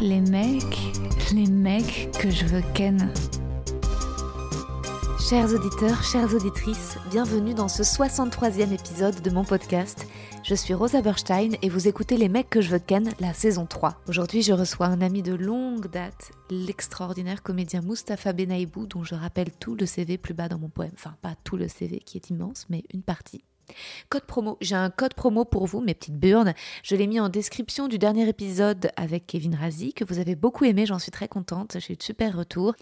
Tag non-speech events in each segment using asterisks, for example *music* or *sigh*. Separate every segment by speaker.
Speaker 1: Les mecs, les mecs que je veux ken. Chers auditeurs, chères auditrices, bienvenue dans ce 63e épisode de mon podcast. Je suis Rosa Berstein et vous écoutez Les mecs que je veux ken, la saison 3. Aujourd'hui, je reçois un ami de longue date, l'extraordinaire comédien Mustapha Benaibou, dont je rappelle tout le CV plus bas dans mon poème. Enfin, pas tout le CV qui est immense, mais une partie. Code promo. J'ai un code promo pour vous, mes petites burnes. Je l'ai mis en description du dernier épisode avec Kevin Razi, que vous avez beaucoup aimé, j'en suis très contente. J'ai eu de super retours.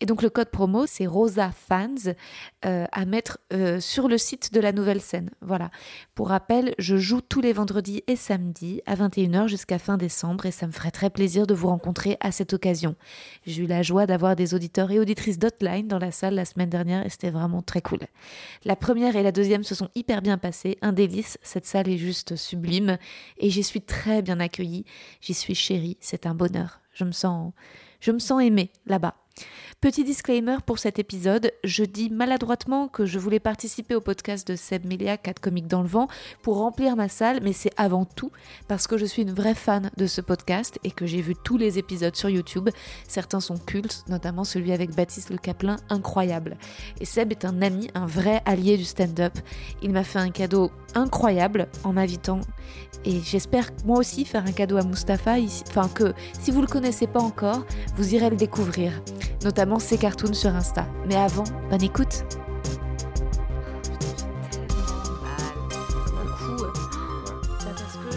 Speaker 1: Et donc, le code promo, c'est Rosa Fans euh, à mettre euh, sur le site de la nouvelle scène. Voilà. Pour rappel, je joue tous les vendredis et samedis à 21h jusqu'à fin décembre et ça me ferait très plaisir de vous rencontrer à cette occasion. J'ai eu la joie d'avoir des auditeurs et auditrices d'Hotline dans la salle la semaine dernière et c'était vraiment très cool. La première et la deuxième se sont hyper bien passé, un délice, cette salle est juste sublime et j'y suis très bien accueillie, j'y suis chérie, c'est un bonheur. Je me sens je me sens aimée là-bas. Petit disclaimer pour cet épisode, je dis maladroitement que je voulais participer au podcast de Seb Melia, 4 comiques dans le vent, pour remplir ma salle, mais c'est avant tout parce que je suis une vraie fan de ce podcast et que j'ai vu tous les épisodes sur YouTube. Certains sont cultes, notamment celui avec Baptiste Le Caplin, incroyable. Et Seb est un ami, un vrai allié du stand-up. Il m'a fait un cadeau incroyable en m'invitant et j'espère moi aussi faire un cadeau à Mustapha, enfin que si vous le connaissez pas encore, vous irez le découvrir, notamment ses cartoons sur Insta. Mais avant, bonne écoute. parce que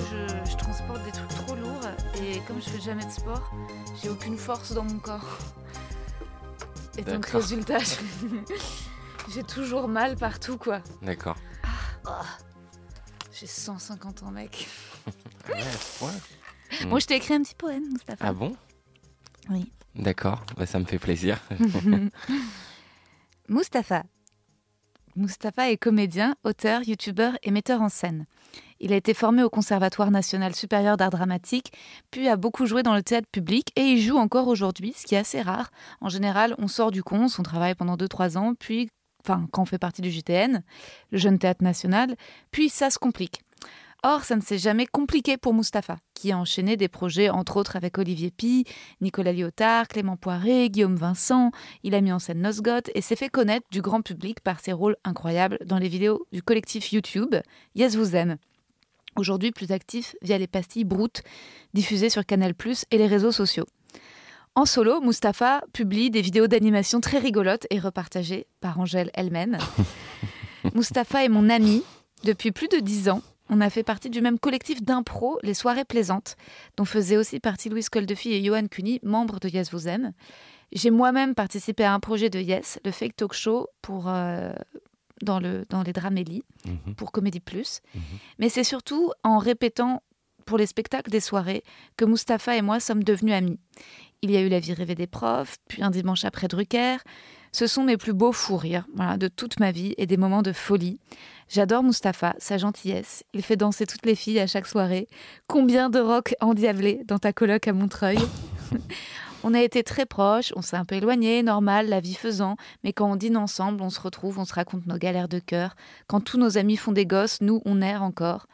Speaker 1: je, transporte des trucs trop lourds et comme je fais jamais de sport, j'ai aucune force dans mon corps. Et donc résultat, *laughs* j'ai toujours mal partout quoi.
Speaker 2: D'accord.
Speaker 1: Ah. J'ai 150 ans, mec. *laughs*
Speaker 2: ouais, ouais.
Speaker 1: Bon, je t'ai écrit un petit poème, Mustapha.
Speaker 2: Ah bon?
Speaker 1: Oui.
Speaker 2: D'accord, bah, ça me fait plaisir. *laughs*
Speaker 1: Mustapha. Mustapha est comédien, auteur, youtubeur et metteur en scène. Il a été formé au Conservatoire national supérieur d'art dramatique, puis a beaucoup joué dans le théâtre public et il joue encore aujourd'hui, ce qui est assez rare. En général, on sort du con, on travaille pendant 2-3 ans, puis enfin quand on fait partie du JTN, le Jeune Théâtre National, puis ça se complique. Or, ça ne s'est jamais compliqué pour Mustapha, qui a enchaîné des projets entre autres avec Olivier Pi, Nicolas Lyotard, Clément Poiré, Guillaume Vincent, il a mis en scène Nosgoth et s'est fait connaître du grand public par ses rôles incroyables dans les vidéos du collectif YouTube Yes Vous Aime. Aujourd'hui plus actif via les pastilles Brutes diffusées sur Canal+, et les réseaux sociaux. En solo, Mustapha publie des vidéos d'animation très rigolotes et repartagées par Angèle elle-même. *laughs* Mustapha est mon ami depuis plus de dix ans. On a fait partie du même collectif d'impro, les Soirées Plaisantes, dont faisaient aussi partie Louise Coldefi et Johan Cuny, membres de Yes Vous Aime. J'ai moi-même participé à un projet de Yes, le fake talk show pour, euh, dans, le, dans les Dramélies, mhm. pour Comédie Plus. Mhm. Mais c'est surtout en répétant pour les spectacles des soirées que Mustapha et moi sommes devenus amis. Il y a eu La vie rêvée des profs, puis un dimanche après Drucker. Ce sont mes plus beaux fous rires voilà, de toute ma vie et des moments de folie. J'adore Mustapha, sa gentillesse. Il fait danser toutes les filles à chaque soirée. Combien de rock endiablé dans ta coloc à Montreuil? On a été très proches, on s'est un peu éloignés, normal, la vie faisant, mais quand on dîne ensemble, on se retrouve, on se raconte nos galères de cœur. Quand tous nos amis font des gosses, nous, on erre encore.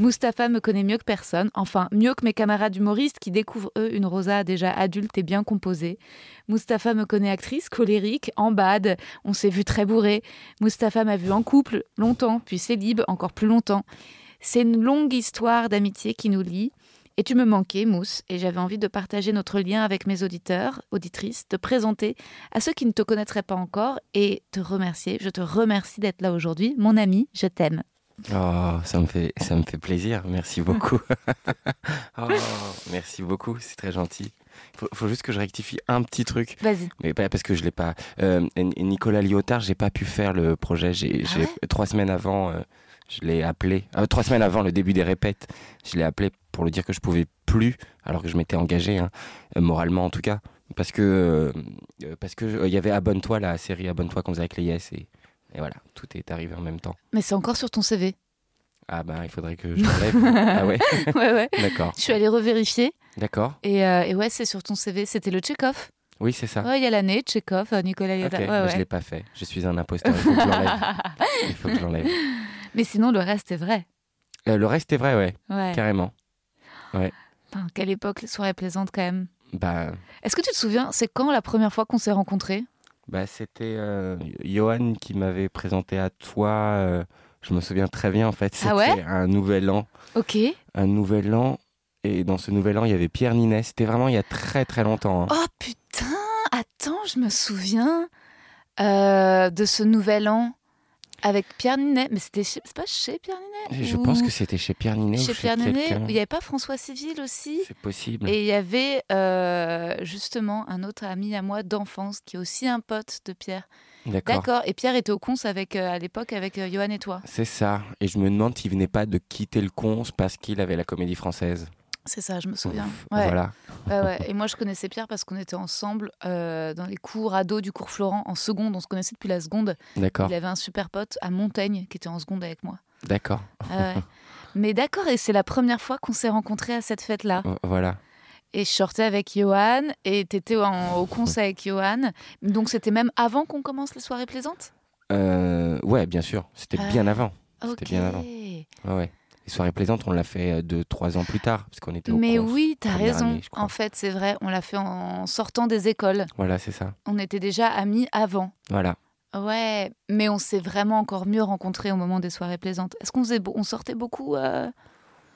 Speaker 1: Mustapha me connaît mieux que personne, enfin mieux que mes camarades humoristes qui découvrent eux une Rosa déjà adulte et bien composée. Mustapha me connaît actrice, colérique, en bad, on s'est vu très bourré. Mustapha m'a vu en couple, longtemps, puis célib, encore plus longtemps. C'est une longue histoire d'amitié qui nous lie. Et tu me manquais, Mousse, et j'avais envie de partager notre lien avec mes auditeurs, auditrices, te présenter à ceux qui ne te connaîtraient pas encore et te remercier. Je te remercie d'être là aujourd'hui. Mon ami, je t'aime.
Speaker 2: Oh, ça me fait, ça me fait plaisir. Merci *laughs* beaucoup. *laughs* oh, merci beaucoup. C'est très gentil. Il faut, juste que je rectifie un petit truc.
Speaker 1: Vas-y.
Speaker 2: Mais pas parce que je l'ai pas. Euh, Nicolas Lyotard, j'ai pas pu faire le projet. J'ai
Speaker 1: ah
Speaker 2: trois semaines avant. Euh, Je l'ai appelé euh, trois semaines avant le début des répètes. Je l'ai appelé pour lui dire que je pouvais plus, alors que je m'étais engagé, hein, euh, moralement en tout cas, parce que euh, parce que euh, il y avait Abonne-toi, la série Abonne-toi qu'on faisait avec les Yes, et, et voilà, tout est arrivé en même temps.
Speaker 1: Mais c'est encore sur ton CV.
Speaker 2: Ah ben, il faudrait que je l'enlève. *laughs* ah ouais,
Speaker 1: ouais, ouais.
Speaker 2: d'accord,
Speaker 1: Je suis allée revérifier.
Speaker 2: d'accord.
Speaker 1: Et, euh, et ouais, c'est sur ton CV. C'était le Tchekhov.
Speaker 2: Oui, c'est ça.
Speaker 1: Ouais, il y a l'année, Tchekhov, Nicolas Yoda. Ouais,
Speaker 2: mais
Speaker 1: ouais.
Speaker 2: je l'ai pas fait. Je suis un imposteur. Il faut que je l'enlève. *laughs* Il faut que je l'enlève.
Speaker 1: Mais sinon, le reste est vrai.
Speaker 2: Euh, le reste est vrai, ouais,
Speaker 1: Ouais.
Speaker 2: carrément.
Speaker 1: Putain, quelle époque, les soirées plaisantes quand même.
Speaker 2: Bah,
Speaker 1: Est-ce que tu te souviens, c'est quand la première fois qu'on s'est rencontrés?
Speaker 2: bah c'était euh, Johan qui m'avait présenté à toi. euh, je me souviens très bien en fait. C'était
Speaker 1: Ah ouais?
Speaker 2: Un nouvel an,
Speaker 1: Ok.
Speaker 2: un nouvel an. Et dans ce nouvel an, il y avait Pierre Ninet. C'était vraiment il y a très très longtemps. hein.
Speaker 1: Oh putain, attends, je me souviens euh, de ce nouvel an avec Pierre Ninet. Mais c'était chez- pas chez Pierre Ninet?
Speaker 2: Et Je
Speaker 1: ou
Speaker 2: pense que c'était chez Pierre Ninet
Speaker 1: chez
Speaker 2: ou chez
Speaker 1: Pierre Ninet. Il n'y avait pas François Civil aussi
Speaker 2: C'est possible.
Speaker 1: Et il y avait euh, justement un autre ami à moi d'enfance qui est aussi un pote de Pierre.
Speaker 2: D'accord.
Speaker 1: D'accord. Et Pierre était au cons avec, euh, à l'époque avec euh, Johan et toi.
Speaker 2: C'est ça. Et je me demande s'il venait pas de quitter le cons parce qu'il avait la comédie française.
Speaker 1: C'est ça, je me souviens.
Speaker 2: Ouf,
Speaker 1: Ouais.
Speaker 2: Voilà.
Speaker 1: Ouais, ouais. Et moi, je connaissais Pierre parce qu'on était ensemble euh, dans les cours ados du cours Florent en seconde. On se connaissait depuis la seconde.
Speaker 2: D'accord.
Speaker 1: Il avait un super pote à Montaigne qui était en seconde avec moi.
Speaker 2: D'accord.
Speaker 1: Mais d'accord, et c'est la première fois qu'on s'est rencontrés à cette fête-là.
Speaker 2: Euh, Voilà.
Speaker 1: Et je sortais avec Johan, et t'étais en- au concert avec Johan. Donc c'était même avant qu'on commence les soirées plaisantes?
Speaker 2: Euh, ouais, bien sûr. C'était
Speaker 1: Ah.
Speaker 2: bien avant. C'était bien avant. Ouais. Les soirées plaisantes, on l'a fait euh, deux, trois ans plus tard, parce qu'on était au
Speaker 1: Mais oui, t'as raison.
Speaker 2: année,
Speaker 1: en fait, c'est vrai, on l'a fait en sortant des écoles.
Speaker 2: Voilà, c'est ça.
Speaker 1: On était déjà amis avant.
Speaker 2: Voilà.
Speaker 1: Ouais, mais on s'est vraiment encore mieux rencontrés au moment des soirées plaisantes. Est-ce qu'on on sortait beaucoup euh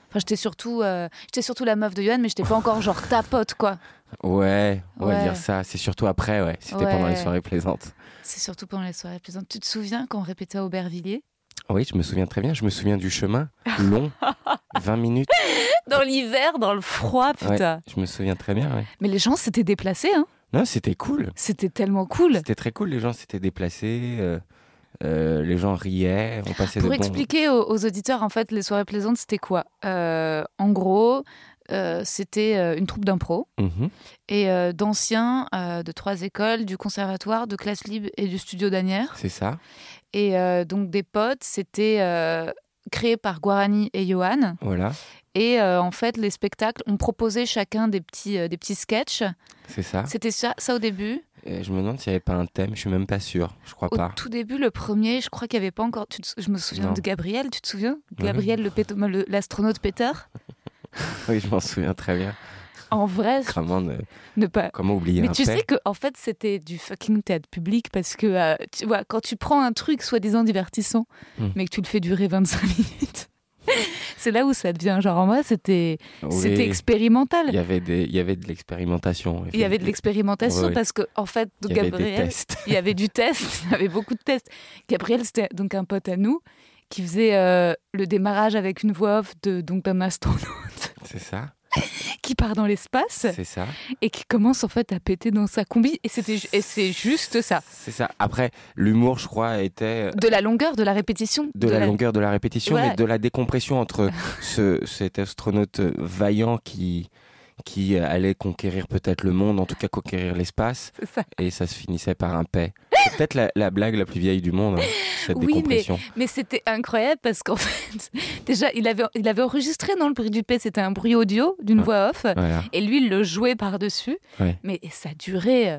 Speaker 1: Enfin, j'étais surtout, euh, j'étais surtout la meuf de Johan, mais j'étais pas encore genre ta pote, quoi.
Speaker 2: Ouais, on va
Speaker 1: Ouais.
Speaker 2: dire ça. C'est surtout après, ouais. C'était pendant les soirées plaisantes.
Speaker 1: C'est surtout pendant les soirées plaisantes. Tu te souviens quand on répétait à Aubervilliers?
Speaker 2: Oui, je me souviens très bien. Je me souviens du chemin long, *laughs* 20 minutes.
Speaker 1: Dans l'hiver, dans le froid, putain.
Speaker 2: Je me souviens très bien, ouais.
Speaker 1: Mais les gens s'étaient déplacés, hein.
Speaker 2: Non, c'était cool.
Speaker 1: C'était tellement cool.
Speaker 2: C'était très cool. Les gens s'étaient déplacés. euh, euh, les gens riaient. On passait
Speaker 1: Pour
Speaker 2: de bons...
Speaker 1: expliquer aux, aux auditeurs, en fait, les soirées plaisantes, c'était quoi? Euh, En gros, euh, c'était une troupe d'impro
Speaker 2: Mhm.
Speaker 1: et euh, d'anciens euh, de trois écoles, du conservatoire, de classe libre et du studio d'Anières.
Speaker 2: C'est ça.
Speaker 1: Et euh, donc des potes, c'était euh, créé par Guarani et Johan.
Speaker 2: Voilà.
Speaker 1: Et euh, en fait, les spectacles, on proposait chacun des petits, des petits sketchs.
Speaker 2: C'est ça.
Speaker 1: C'était ça, ça au début.
Speaker 2: Et je me demande s'il n'y avait pas un thème. Je suis même pas sûr. Je crois
Speaker 1: Au
Speaker 2: pas.
Speaker 1: tout début, le premier, je crois qu'il n'y avait pas encore. tu te- je me souviens
Speaker 2: Non.
Speaker 1: de Gabriel, tu te souviens? Gabriel, péto- l'astronaute Peter. *laughs*
Speaker 2: Oui, je m'en souviens très bien.
Speaker 1: En vrai,
Speaker 2: Comment, ne-
Speaker 1: ne pas.
Speaker 2: comment oublier
Speaker 1: Mais
Speaker 2: un
Speaker 1: tu sais que en fait c'était du fucking théâtre public parce que euh, tu vois quand tu prends un truc soi-disant divertissant
Speaker 2: Hmm.
Speaker 1: mais que tu le fais durer 25 *laughs* minutes c'est là où ça devient genre en moi c'était
Speaker 2: Oui.
Speaker 1: c'était expérimental
Speaker 2: Il y avait des, il y avait de l'expérimentation.
Speaker 1: il y avait de l'expérimentation parce que en fait
Speaker 2: Il y avait des
Speaker 1: Gabriel
Speaker 2: tests.
Speaker 1: il y avait du test *laughs* il y avait beaucoup de tests Gabriel c'était donc un pote à nous qui faisait euh, le démarrage avec une voix off de donc d'un astronaute
Speaker 2: C'est ça. *laughs*
Speaker 1: qui part dans l'espace
Speaker 2: C'est ça.
Speaker 1: et qui commence en fait à péter dans sa combi et c'était ju- et c'est juste ça
Speaker 2: C'est ça. Après, l'humour, je crois, était
Speaker 1: de la longueur de la répétition
Speaker 2: de, la, longueur de la répétition,
Speaker 1: Ouais.
Speaker 2: mais de la décompression entre ce, cet astronaute vaillant qui, qui allait conquérir peut-être le monde, en tout cas conquérir l'espace, et ça se finissait par un paix. C'est peut-être la, la blague la plus vieille du monde, hein, cette
Speaker 1: Oui, mais-
Speaker 2: décompression.
Speaker 1: Mais c'était incroyable parce qu'en *laughs* fait, déjà, il avait, il avait enregistré dans le bruit du P, c'était un bruit audio d'une voix off,
Speaker 2: Voilà,
Speaker 1: et lui, il le jouait par-dessus.
Speaker 2: Ouais.
Speaker 1: Mais ça durait euh,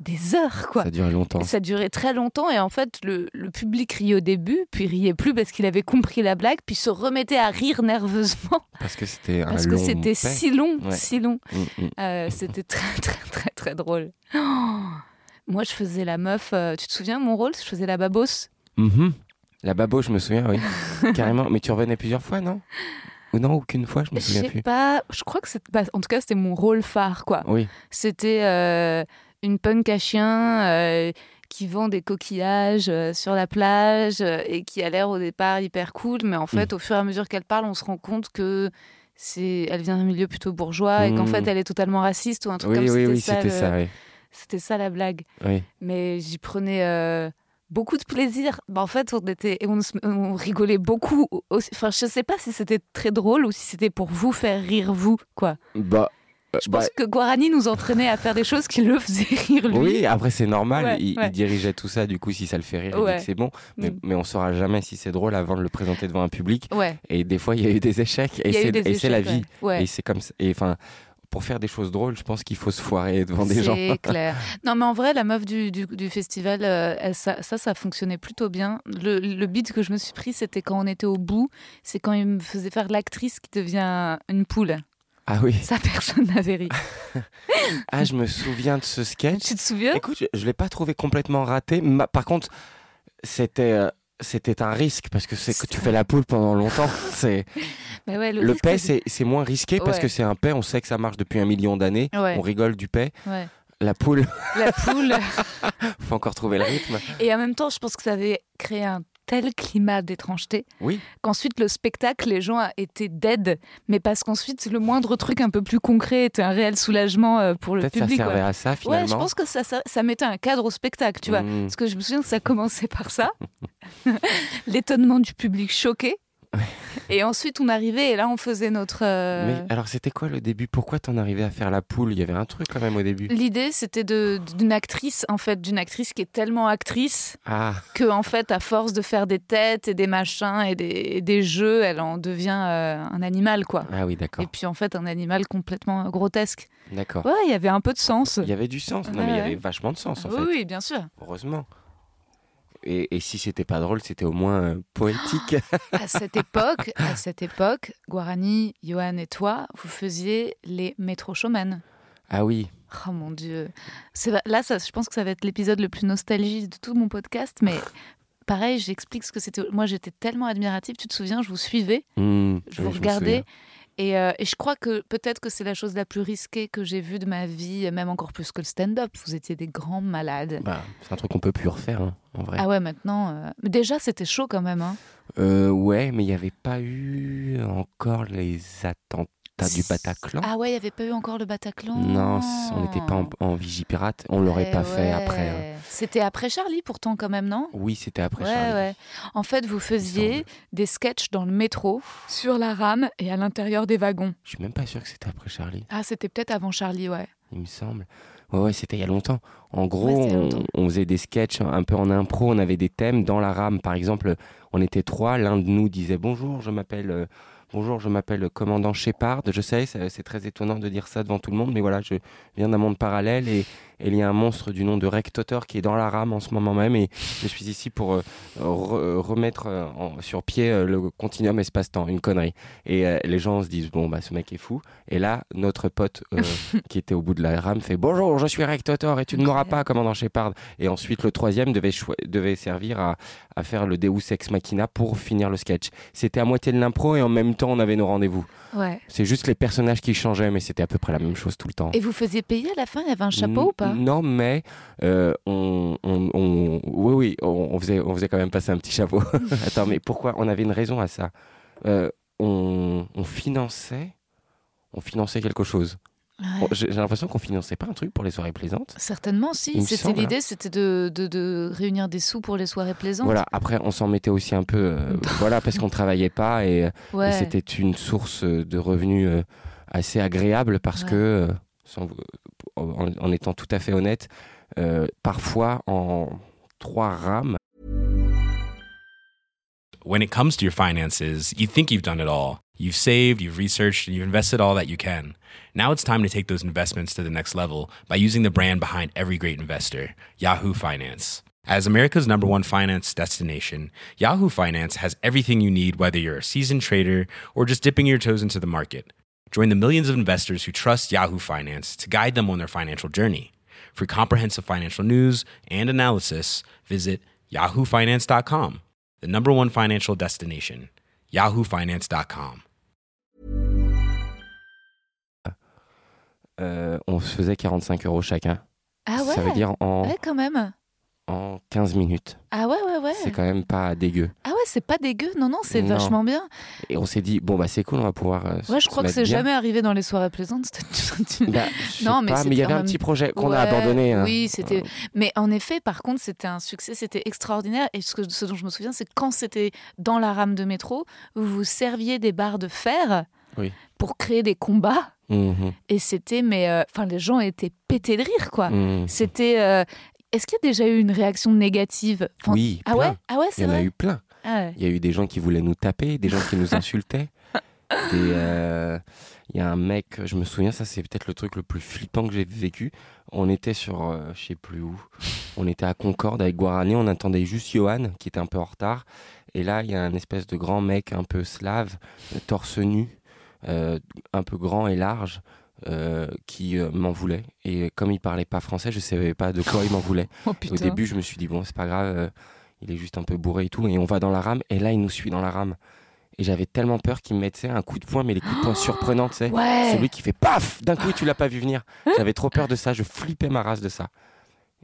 Speaker 1: des heures, quoi.
Speaker 2: ça durait longtemps.
Speaker 1: Ça durait très longtemps et en fait le, le public riait au début, puis riait plus parce qu'il avait compris la blague, puis se remettait à rire nerveusement *laughs*
Speaker 2: Parce que c'était un
Speaker 1: parce que c'était si long,
Speaker 2: Ouais.
Speaker 1: si long.
Speaker 2: Mm, mm.
Speaker 1: Euh, c'était très *laughs* très très très drôle. Oh *gasps* Moi je faisais la meuf, euh, tu te souviens mon rôle? Je faisais la babos.
Speaker 2: Mhm. La babo, je me souviens, oui. *laughs* Carrément. Mais tu revenais plusieurs fois, non? Ou non, aucune fois, je me
Speaker 1: Je
Speaker 2: souviens
Speaker 1: sais
Speaker 2: plus.
Speaker 1: pas, je crois que c'était, bah, en tout cas c'était mon rôle phare quoi.
Speaker 2: Oui,
Speaker 1: C'était euh, une punk à chien euh, qui vend des coquillages euh, sur la plage euh, et qui a l'air au départ hyper cool, mais en fait,
Speaker 2: Mm.
Speaker 1: au fur et à mesure qu'elle parle, on se rend compte que c'est, elle vient d'un milieu plutôt bourgeois et qu'en
Speaker 2: Mm.
Speaker 1: fait, elle est totalement raciste ou un truc
Speaker 2: oui,
Speaker 1: comme
Speaker 2: oui, oui,
Speaker 1: ça.
Speaker 2: c'était
Speaker 1: le-
Speaker 2: ça, oui.
Speaker 1: C'était ça la blague.
Speaker 2: oui.
Speaker 1: Mais j'y prenais, beaucoup de plaisir. Bah, en fait, on était, et on, on rigolait beaucoup. aussi. Enfin, je sais pas si c'était très drôle ou si c'était pour vous faire rire vous, quoi.
Speaker 2: Bah, euh,
Speaker 1: Je
Speaker 2: bah,
Speaker 1: pense que Guarani nous entraînait à faire des choses qui le faisaient rire lui.
Speaker 2: oui, après c'est normal,
Speaker 1: Ouais,
Speaker 2: il, dirigeait tout ça, du coup si ça le fait rire,
Speaker 1: Ouais.
Speaker 2: c'est bon, mais,
Speaker 1: Mm.
Speaker 2: mais on saura jamais si c'est drôle avant de le présenter devant un public. Et des fois il y a eu des échecs, et c'est la vie, et c'est comme ça. Et enfin, pour faire des choses drôles, je pense qu'il faut se foirer devant des gens.
Speaker 1: C'est *laughs* clair. Non, mais en vrai, la meuf du, du, du festival, euh, elle- ça, ça, ça fonctionnait plutôt bien. Le, le beat que je me suis pris, c'était quand on était au bout. C'est quand il me faisait faire l'actrice qui devient une poule.
Speaker 2: Ah oui,
Speaker 1: Ça, personne n'avait ri. *laughs*
Speaker 2: ah je me souviens de ce sketch.
Speaker 1: Tu te souviens?
Speaker 2: Écoute, je, je l'ai pas trouvé complètement raté. Ma- par contre, c'était euh, c'était un risque parce que c'est que tu fais la poule pendant longtemps. *laughs* *laughs* C'est
Speaker 1: ouais,
Speaker 2: le
Speaker 1: risque,
Speaker 2: paix,
Speaker 1: c'est-
Speaker 2: moins risqué parce que c'est un paix. On sait que ça marche depuis un million d'années.
Speaker 1: Ouais.
Speaker 2: On rigole du paix. La poule,
Speaker 1: La poule.
Speaker 2: faut encore trouver le rythme.
Speaker 1: Et en même temps, je pense que ça avait créé un tel climat d'étrangeté
Speaker 2: Oui.
Speaker 1: qu'ensuite le spectacle, les gens étaient dead, mais parce qu'ensuite le moindre truc un peu plus concret était un réel soulagement euh, pour le
Speaker 2: Peut-être ça
Speaker 1: public.
Speaker 2: servait
Speaker 1: ouais.
Speaker 2: à ça finalement.
Speaker 1: Ouais, je pense que ça, ça, ça mettait un cadre au spectacle, tu vois.
Speaker 2: Mm.
Speaker 1: Parce que je me souviens que ça commençait par ça, *laughs* l'étonnement du public choqué. *laughs* Et ensuite, on arrivait et là, on faisait notre. euh,
Speaker 2: Mais alors, c'était quoi le début? Pourquoi t'en arrivais à faire la poule? Il y avait un truc quand même au début.
Speaker 1: L'idée, c'était d'une actrice, en fait, d'une actrice qui est tellement actrice
Speaker 2: Ah,
Speaker 1: que, en fait, à force de faire des têtes et des machins et des, et des jeux, elle en devient euh, un animal, quoi.
Speaker 2: ah oui,
Speaker 1: Et
Speaker 2: d'accord.
Speaker 1: puis, en fait, un animal complètement grotesque.
Speaker 2: D'accord.
Speaker 1: Ouais, il y avait un peu de sens.
Speaker 2: Il y avait du sens. Non, mais il y avait vachement de sens en
Speaker 1: oui,
Speaker 2: fait.
Speaker 1: oui, bien sûr.
Speaker 2: Heureusement. Et, et si c'était pas drôle, c'était au moins euh, poétique. *gasps*
Speaker 1: À cette époque, à cette époque, Guarani, Johan et toi, vous faisiez les métro showmen.
Speaker 2: ah oui.
Speaker 1: Oh mon dieu. Là, ça, je pense que ça va être l'épisode le plus nostalgique de tout mon podcast, mais *sighs* pareil, j'explique ce que c'était. Moi, j'étais tellement admirative. Tu te souviens, je vous suivais,
Speaker 2: Hmm,
Speaker 1: je
Speaker 2: oui,
Speaker 1: vous regardais. Et, euh, et je crois que peut-être que c'est la chose la plus risquée que j'ai vue de ma vie, même encore plus que le stand-up. Vous étiez des grands malades.
Speaker 2: Bah, c'est un truc qu'on peut plus refaire, hein, en vrai.
Speaker 1: Ah ouais, maintenant. euh, déjà, c'était chaud quand même. Hein.
Speaker 2: Euh, ouais, mais il n'y avait pas eu encore les attentats du Bataclan?
Speaker 1: Ah ouais, il n'y avait pas eu encore le Bataclan?
Speaker 2: Non, on n'était pas en, en vigipirate. On l'aurait
Speaker 1: Eh
Speaker 2: pas fait après. hein.
Speaker 1: C'était après Charlie pourtant quand même, non?
Speaker 2: Oui, c'était après
Speaker 1: Ouais,
Speaker 2: Charlie.
Speaker 1: ouais. En fait, vous faisiez des sketchs dans le métro, sur la rame et à l'intérieur des wagons.
Speaker 2: Je suis même pas sûr que c'était après Charlie,
Speaker 1: Ah, c'était peut-être avant Charlie, ouais.
Speaker 2: il me semble. Ouais, ouais, c'était il y a longtemps. En gros,
Speaker 1: Ouais,
Speaker 2: on,
Speaker 1: longtemps.
Speaker 2: on faisait des sketchs un peu en impro. On avait des thèmes dans la rame. Par exemple, on était trois. L'un de nous disait bonjour, je m'appelle. Bonjour, je m'appelle commandant Shepard. Je sais, c'est très étonnant de dire ça devant tout le monde, mais voilà, je viens d'un monde parallèle et, et il y a un monstre du nom de Rectotor qui est dans la rame en ce moment même et je suis ici pour euh, re- remettre euh, en- sur pied euh, le continuum espace-temps, une connerie. Et euh, les gens se disent, bon, bah, ce mec est fou. Et là, notre pote euh, *laughs* qui était au bout de la rame fait, bonjour, je suis Rectotor et tu ne m'auras pas, commandant Shepard. Et ensuite, le troisième devait, devait servir à, à faire le Deus Ex Machina pour finir le sketch. C'était à moitié de l'impro et en même temps, on avait nos rendez-vous.
Speaker 1: Ouais.
Speaker 2: C'est juste les personnages qui changeaient, mais c'était à peu près la même chose tout le temps.
Speaker 1: Et vous faisiez payer à la fin? Il y avait un chapeau ou pas?
Speaker 2: Non, mais euh, on, on- on- oui, oui, on, on faisait, on faisait quand même passer un petit chapeau. *laughs* Attends, mais pourquoi On avait une raison à ça? Euh, on, on finançait, on finançait quelque chose.
Speaker 1: Ouais.
Speaker 2: J'ai l'impression qu'on finançait pas un truc pour les soirées plaisantes.
Speaker 1: Certainement, si. C'était
Speaker 2: hein.
Speaker 1: l'idée, c'était de, de, de réunir des sous pour les soirées plaisantes.
Speaker 2: Voilà. Après, on s'en mettait aussi un peu, euh, *laughs* voilà, parce qu'on travaillait pas et,
Speaker 1: Ouais.
Speaker 2: et c'était une source de revenus euh, assez agréable parce
Speaker 1: Ouais.
Speaker 2: que, euh, sans- en, en étant tout à fait honnête, euh, parfois en trois rames.
Speaker 3: When it comes to your finances, you think you've done it all. You've saved, you've researched, and you've invested all that you can. Now it's time to take those investments to the next level by using the brand behind every great investor, Yahoo Finance. As America's number one finance destination, Yahoo Finance has everything you need, whether you're a seasoned trader or just dipping your toes into the market. Join the millions of investors who trust Yahoo Finance to guide them on their financial journey. For comprehensive financial news and analysis, visit yahoofinance.com, the number one financial destination, yahoofinance.com.
Speaker 2: euh, on se faisait 45 euros chacun.
Speaker 1: Ah ouais
Speaker 2: Ça veut dire en,
Speaker 1: Ouais, quand même.
Speaker 2: En 15 minutes.
Speaker 1: Ah ouais, ouais, ouais.
Speaker 2: C'est quand même pas dégueu.
Speaker 1: Ah ouais, c'est pas dégueu. Non, non, c'est vachement bien.
Speaker 2: Et on s'est dit, bon, bah c'est cool, on va pouvoir. euh,
Speaker 1: Ouais, je crois que c'est jamais arrivé dans les soirées plaisantes. *laughs*
Speaker 2: Bah,
Speaker 1: Non, mais
Speaker 2: il y avait un
Speaker 1: même-
Speaker 2: petit projet qu'on a abandonné. hein.
Speaker 1: Oui, c'était. Mais en effet, par contre, c'était un succès, c'était extraordinaire. Et ce, que- ce dont je me souviens, c'est quand c'était dans la rame de métro, vous vous serviez des barres de fer
Speaker 2: Oui.
Speaker 1: pour créer des combats.
Speaker 2: Mhm,
Speaker 1: Et c'était, mais euh, enfin, les gens étaient pétés de rire, quoi.
Speaker 2: mhm.
Speaker 1: C'était. euh, Est-ce qu'il y a déjà eu une réaction négative Enfin,
Speaker 2: Oui,
Speaker 1: Ah ouais, ah ouais,
Speaker 2: Il
Speaker 1: c'est
Speaker 2: y en a eu plein.
Speaker 1: Ah ouais.
Speaker 2: Il y a eu des gens qui voulaient nous taper, des gens qui nous *laughs* insultaient. des, euh, Il y a un mec, je me souviens, ça c'est peut-être le truc le plus flippant que j'ai vécu. On était sur, euh, je sais plus où, on était à Concorde avec Guarani, on attendait juste Johan qui était un peu en retard. Et là, il y a un espèce de grand mec un peu slave, torse nu, euh, un peu grand et large. Euh, qui euh, m'en voulait et comme il parlait pas français je savais pas de quoi il m'en voulait *laughs*
Speaker 1: Oh
Speaker 2: au début, je me suis dit, bon, c'est pas grave, euh, il est juste un peu bourré et tout. Et on va dans la rame, et là, il nous suit dans la rame. Et j'avais tellement peur qu'il me mette un coup de poing, mais les coups de poing *gasps* surprenants, tu sais.
Speaker 1: Ouais.
Speaker 2: Celui qui fait paf D'un coup, tu l'as pas vu venir. J'avais trop peur de ça, je flippais ma race de ça.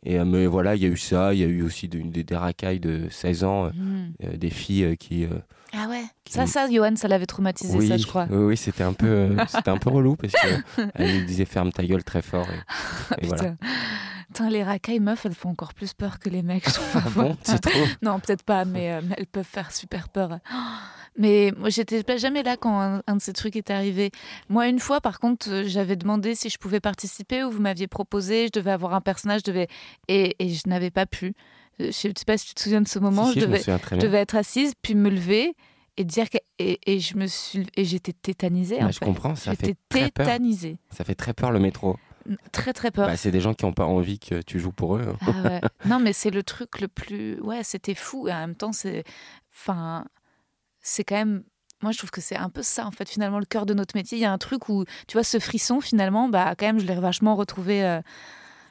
Speaker 2: Et euh, mais voilà, il y a eu ça, il y a eu aussi de- des, des racailles de 16 ans, euh,
Speaker 1: Hmm.
Speaker 2: euh, des filles qui. euh,
Speaker 1: Ah ouais.
Speaker 2: qui-
Speaker 1: Ça, ça, Johan, ça l'avait traumatisé,
Speaker 2: oui,
Speaker 1: ça, je crois.
Speaker 2: oui, oui, c'était un peu, euh, *laughs* c'était un peu relou parce que elle nous disait ferme ta gueule très fort. Et, *laughs* et voilà.
Speaker 1: Putain. Les racailles meufs, elles font encore plus peur que les mecs. je trouve,
Speaker 2: Ah
Speaker 1: parfois.
Speaker 2: bon, c'est *laughs* trop.
Speaker 1: non, peut-être pas, mais, mais elles peuvent faire super peur. Mais moi, j'étais pas jamais là quand un, un de ces trucs est arrivé. Moi, une fois, par contre, euh, j'avais demandé si je pouvais participer ou vous m'aviez proposé. Je devais avoir un personnage, je devais et, et je n'avais pas pu. Euh, Je sais pas si tu te souviens de ce moment.
Speaker 2: Si, si,
Speaker 1: je, devais, je être assise, puis me lever et dire que et, et je me suis et j'étais tétanisée.
Speaker 2: Bah,
Speaker 1: en
Speaker 2: je
Speaker 1: fait.
Speaker 2: comprends, ça fait très peur. Ça fait très peur le métro.
Speaker 1: très très peur.
Speaker 2: Bah, c'est des gens qui n'ont pas envie que tu joues pour eux. hein.
Speaker 1: Ah ouais. Non, mais c'est le truc le plus. Ouais, c'était fou. Et en même temps, c'est. Enfin. C'est quand même. Moi, je trouve que c'est un peu ça, en fait, finalement, le cœur de notre métier. Il y a un truc où, tu vois, ce frisson, finalement, bah, quand même, je l'ai vachement retrouvé euh,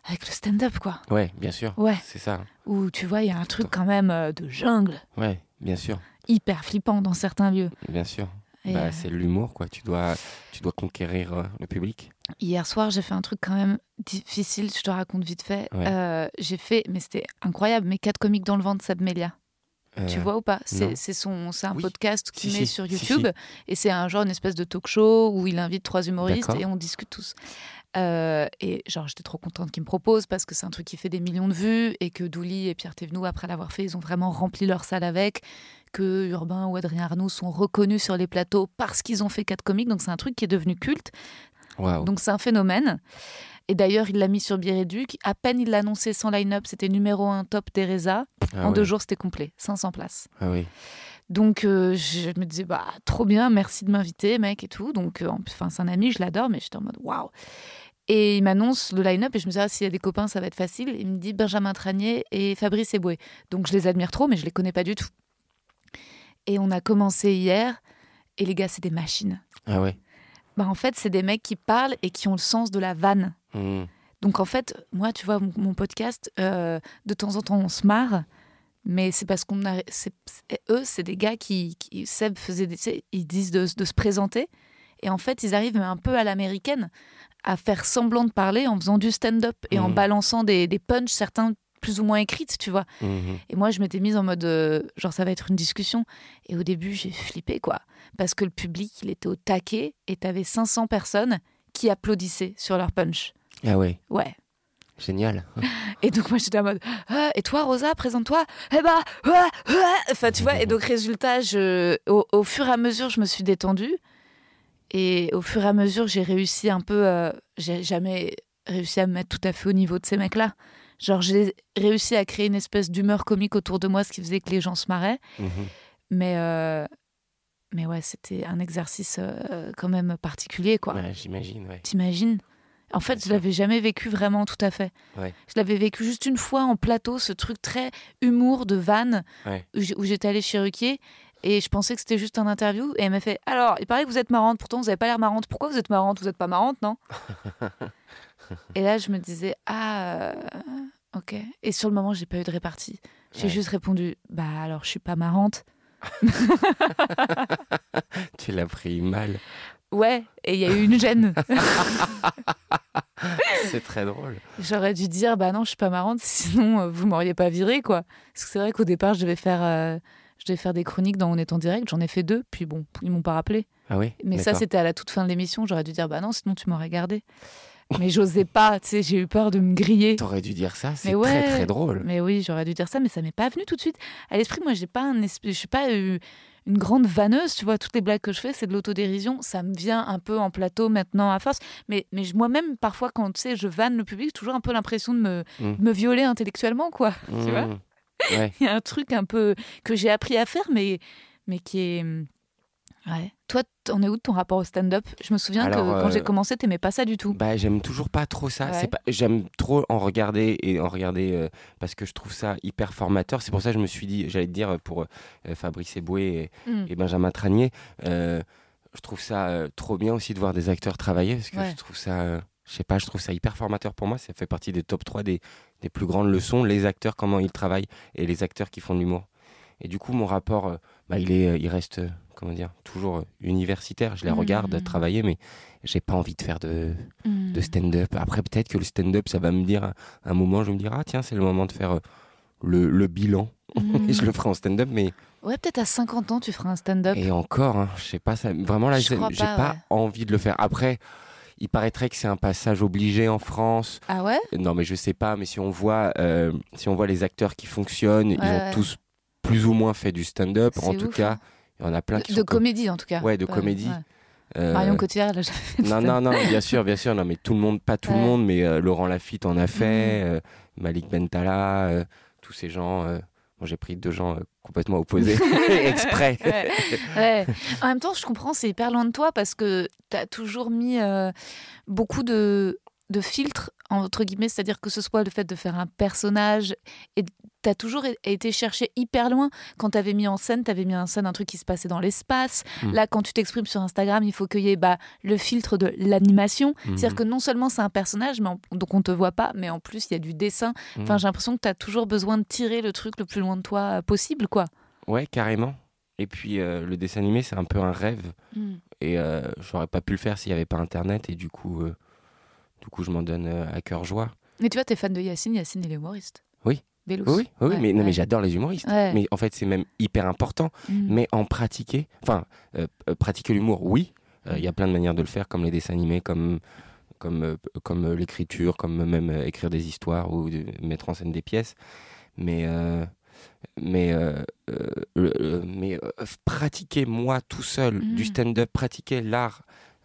Speaker 1: avec le stand-up, quoi.
Speaker 2: Ouais, bien sûr.
Speaker 1: Ouais.
Speaker 2: C'est ça.
Speaker 1: Où, tu vois, il y a un truc quand même euh, de jungle,
Speaker 2: Ouais, bien sûr.
Speaker 1: hyper flippant dans certains lieux.
Speaker 2: Bien sûr. Bah,
Speaker 1: euh,
Speaker 2: c'est l'humour, quoi. Tu dois, tu dois conquérir le public.
Speaker 1: Hier soir, j'ai fait un truc quand même difficile, je te raconte vite fait.
Speaker 2: Ouais.
Speaker 1: J'ai fait, mais c'était incroyable, mes quatre comiques dans le ventre, Sab Melia. Tu
Speaker 2: Euh,
Speaker 1: vois ou pas? C'est son, c'est un
Speaker 2: Oui.
Speaker 1: podcast qu'il
Speaker 2: Si,
Speaker 1: met
Speaker 2: si,
Speaker 1: sur
Speaker 2: si,
Speaker 1: YouTube et c'est un genre une espèce de talk show où il invite trois humoristes et on discute tous. Euh, et genre j'étais trop contente qu'il me propose parce que c'est un truc qui fait des millions de vues et que Douli et Pierre Thévenoud après l'avoir fait ils ont vraiment rempli leur salle avec que Urbain ou Adrien Arnaud sont reconnus sur les plateaux parce qu'ils ont fait quatre comiques. Donc c'est un truc qui est devenu culte. Donc c'est un phénomène. Et d'ailleurs, il l'a mis sur Biréduc. À peine il l'a annoncé sans line-up, c'était numéro un top Teresa.
Speaker 2: Ah
Speaker 1: en deux jours, c'était complet, 500 places.
Speaker 2: Ah oui.
Speaker 1: Donc euh, je me disais, bah trop bien, merci de m'inviter, mec, et tout. Donc, euh, enfin, c'est un ami, je l'adore, mais j'étais en mode waouh. Et il m'annonce le line-up et je me dis, ah, s'il y a des copains, ça va être facile. Il me dit Benjamin Tranier et Fabrice Eboué. Donc je les admire trop, mais je les connais pas du tout. Et on a commencé hier, et les gars, c'est des machines.
Speaker 2: Ah ouais.
Speaker 1: Bah, en fait, c'est des mecs qui parlent et qui ont le sens de la vanne.
Speaker 2: Hmm.
Speaker 1: Donc en fait, moi, tu vois, mon, mon podcast, euh, de temps en temps, on se marre, mais c'est parce qu'on a, eux, c'est des gars qui, qui Seb faisait, des, ils disent de, de se présenter, et en fait, ils arrivent un peu à l'américaine à faire semblant de parler en faisant du stand-up et en
Speaker 2: Mhm.
Speaker 1: balançant des, des punchs, certains plus ou moins écrites, tu vois.
Speaker 2: Mhm.
Speaker 1: Et moi, je m'étais mise en mode, euh, genre, ça va être une discussion. Et au début, j'ai flippé, quoi. Parce que le public, il était au taquet et t'avais 500 personnes qui applaudissaient sur leur punch.
Speaker 2: Ah ouais.
Speaker 1: Ouais.
Speaker 2: Génial. *laughs*
Speaker 1: Et donc, moi, j'étais en mode, Ah, et toi, Rosa, présente-toi. Eh bah, ah, ah. enfin, tu vois. Et donc, résultat, je, au, au fur et à mesure, je me suis détendue. Et au fur et à mesure, j'ai réussi un peu. euh, j'ai jamais réussi à me mettre tout à fait au niveau de ces mecs-là. Genre, j'ai réussi à créer une espèce d'humeur comique autour de moi, ce qui faisait que les gens se marraient.
Speaker 2: Mhm.
Speaker 1: Mais, euh, mais ouais, c'était un exercice euh, quand même particulier, quoi.
Speaker 2: Ouais, J'imagine, ouais.
Speaker 1: T'imagines? En fait, je l'avais jamais vécu vraiment tout à fait.
Speaker 2: Ouais.
Speaker 1: Je l'avais vécu juste une fois en plateau, ce truc très humour de vanne,
Speaker 2: Ouais.
Speaker 1: où j'étais allée chez Ruquier. Et je pensais que c'était juste un interview. Et elle m'a fait Alors, il paraît que vous êtes marrante, pourtant vous n'avez pas l'air marrante. Pourquoi vous êtes marrante? Vous n'êtes pas marrante, non *laughs* *laughs* Et là, je me disais Ah, euh, ok. Et sur le moment, j'ai pas eu de répartie. J'ai
Speaker 2: Ouais.
Speaker 1: juste répondu Bah alors, je suis pas marrante. *laughs* *laughs*
Speaker 2: Tu l'as pris mal.
Speaker 1: Ouais, et il y a eu une gêne.
Speaker 2: C'est très drôle.
Speaker 1: J'aurais dû dire, bah non, je suis pas marrante, sinon euh, vous m'auriez pas viré, quoi. Parce que c'est vrai qu'au départ, je devais faire, euh, je devais faire des chroniques dans On est en direct. J'en ai fait deux, puis bon, ils m'ont pas rappelé.
Speaker 2: Ah oui
Speaker 1: Mais ça, c'était à la toute fin de l'émission. J'aurais dû dire, bah non, sinon tu m'aurais gardé. Mais j'osais pas, tu sais, j'ai eu peur de me griller.
Speaker 2: T'aurais dû dire ça, c'est
Speaker 1: ouais.
Speaker 2: très très drôle.
Speaker 1: Mais oui, j'aurais dû dire ça, mais ça m'est pas venu tout de suite à l'esprit. Moi, j'ai pas un je suis pas euh, une grande vanneuse, tu vois. Toutes les blagues que je fais, c'est de l'autodérision. Ça me vient un peu en plateau maintenant à force. Mais, mais moi-même, parfois, quand tu sais, je vanne le public, j'ai toujours un peu l'impression de me,
Speaker 2: Mm.
Speaker 1: me violer intellectuellement, quoi. Tu vois
Speaker 2: Mmh. Ouais. *laughs*
Speaker 1: Il y a un truc un peu que j'ai appris à faire, mais, mais qui est. Ouais. Toi, t'en es où de ton rapport au stand-up? Je me souviens
Speaker 2: Alors,
Speaker 1: que quand
Speaker 2: euh,
Speaker 1: j'ai commencé, t'aimais pas ça du tout.
Speaker 2: Bah, j'aime toujours pas trop ça.
Speaker 1: Ouais.
Speaker 2: C'est pas, j'aime trop en regarder et en regarder euh, parce que je trouve ça hyper formateur. C'est pour ça que je me suis dit, j'allais te dire pour euh, Fabrice Eboué et,
Speaker 1: Mm.
Speaker 2: et Benjamin Tranier, euh, je trouve ça euh, trop bien aussi de voir des acteurs travailler parce que
Speaker 1: Ouais.
Speaker 2: je trouve ça, euh, je sais pas, je trouve ça hyper formateur pour moi. Ça fait partie des top 3 des, des plus grandes leçons, les acteurs, comment ils travaillent et les acteurs qui font de l'humour. Et du coup, mon rapport, euh, bah, il, est, euh, il reste, euh, comment dire, toujours euh, universitaire. Je les
Speaker 1: Mm.
Speaker 2: regarde travailler, mais j'ai pas envie de faire de,
Speaker 1: Mm.
Speaker 2: de stand-up. Après, peut-être que le stand-up, ça va me dire, à un moment, je vais me dire, ah tiens, c'est le moment de faire euh, le, le bilan.
Speaker 1: Mm. *laughs*
Speaker 2: Et je le ferai en stand-up, mais
Speaker 1: Ouais, peut-être à 50 ans, tu feras un stand-up.
Speaker 2: et encore, hein, je sais pas, ça, vraiment là,
Speaker 1: Je
Speaker 2: j'ai
Speaker 1: pas,
Speaker 2: pas,
Speaker 1: ouais.
Speaker 2: envie de le faire. Après, il paraîtrait que c'est un passage obligé en France.
Speaker 1: Ah ouais?
Speaker 2: Non, mais je sais pas, mais si on voit, euh, si on voit les acteurs qui fonctionnent, ils ont
Speaker 1: ouais.
Speaker 2: tous plus ou moins fait du stand-up. En tout cas,
Speaker 1: hein.
Speaker 2: Il y en a plein qui
Speaker 1: De
Speaker 2: sont comme-
Speaker 1: comédie, en tout cas.
Speaker 2: Ouais, de
Speaker 1: Pas-
Speaker 2: comédie.
Speaker 1: ouais.
Speaker 2: euh,
Speaker 1: Marion Cotillard, de
Speaker 2: Non, non, non, bien sûr, bien sûr. Non, mais tout le monde, pas tout le
Speaker 1: Ouais.
Speaker 2: monde, mais euh, Laurent Lafitte en a fait,
Speaker 1: Mhm.
Speaker 2: euh, Malik Bentala, euh, tous ces gens. euh, bon, j'ai pris deux gens complètement opposés, *laughs* exprès.
Speaker 1: Ouais, ouais. En même temps, je comprends, c'est hyper loin de toi parce que tu as toujours mis beaucoup de, de filtres, entre guillemets, c'est-à-dire que ce soit le fait de faire un personnage et tu as toujours été cherché hyper loin. Quand tu avais mis en scène, tu avais mis en scène un truc qui se passait dans l'espace.
Speaker 2: Mm.
Speaker 1: Là, quand tu t'exprimes sur Instagram, il faut qu'il y ait bah, le filtre de l'animation. C'est-à-dire
Speaker 2: Mhm.
Speaker 1: que non seulement c'est un personnage, mais en- donc on te voit pas, mais en plus il y a du dessin. Enfin,
Speaker 2: Mhm.
Speaker 1: j'ai l'impression que tu as toujours besoin de tirer le truc le plus loin de toi euh, possible, quoi.
Speaker 2: Ouais, carrément. Et puis, euh, le dessin animé, c'est un peu un rêve. Et euh, j'aurais pas pu le faire s'il n'y avait pas Internet. Et du coup, euh, du coup je m'en donne euh, à cœur joie.
Speaker 1: Mais tu vois, t'es fan de Yacine, Yacine il est humoriste.
Speaker 2: Oui.
Speaker 1: Bellous.
Speaker 2: Oui, oui,
Speaker 1: Ouais,
Speaker 2: mais, non, mais j'adore les humoristes.
Speaker 1: Ouais.
Speaker 2: Mais en fait, c'est même hyper important.
Speaker 1: Mm.
Speaker 2: Mais en pratiquer, enfin, euh, euh, pratiquer l'humour, oui. Euh, Il y a plein de manières de le faire, comme les dessins animés, comme, comme, euh, comme l'écriture, comme même écrire des histoires ou de- mettre en scène des pièces. Mais, mais, mais pratiquer moi tout seul
Speaker 1: Mm.
Speaker 2: du stand-up, pratiquer l'art.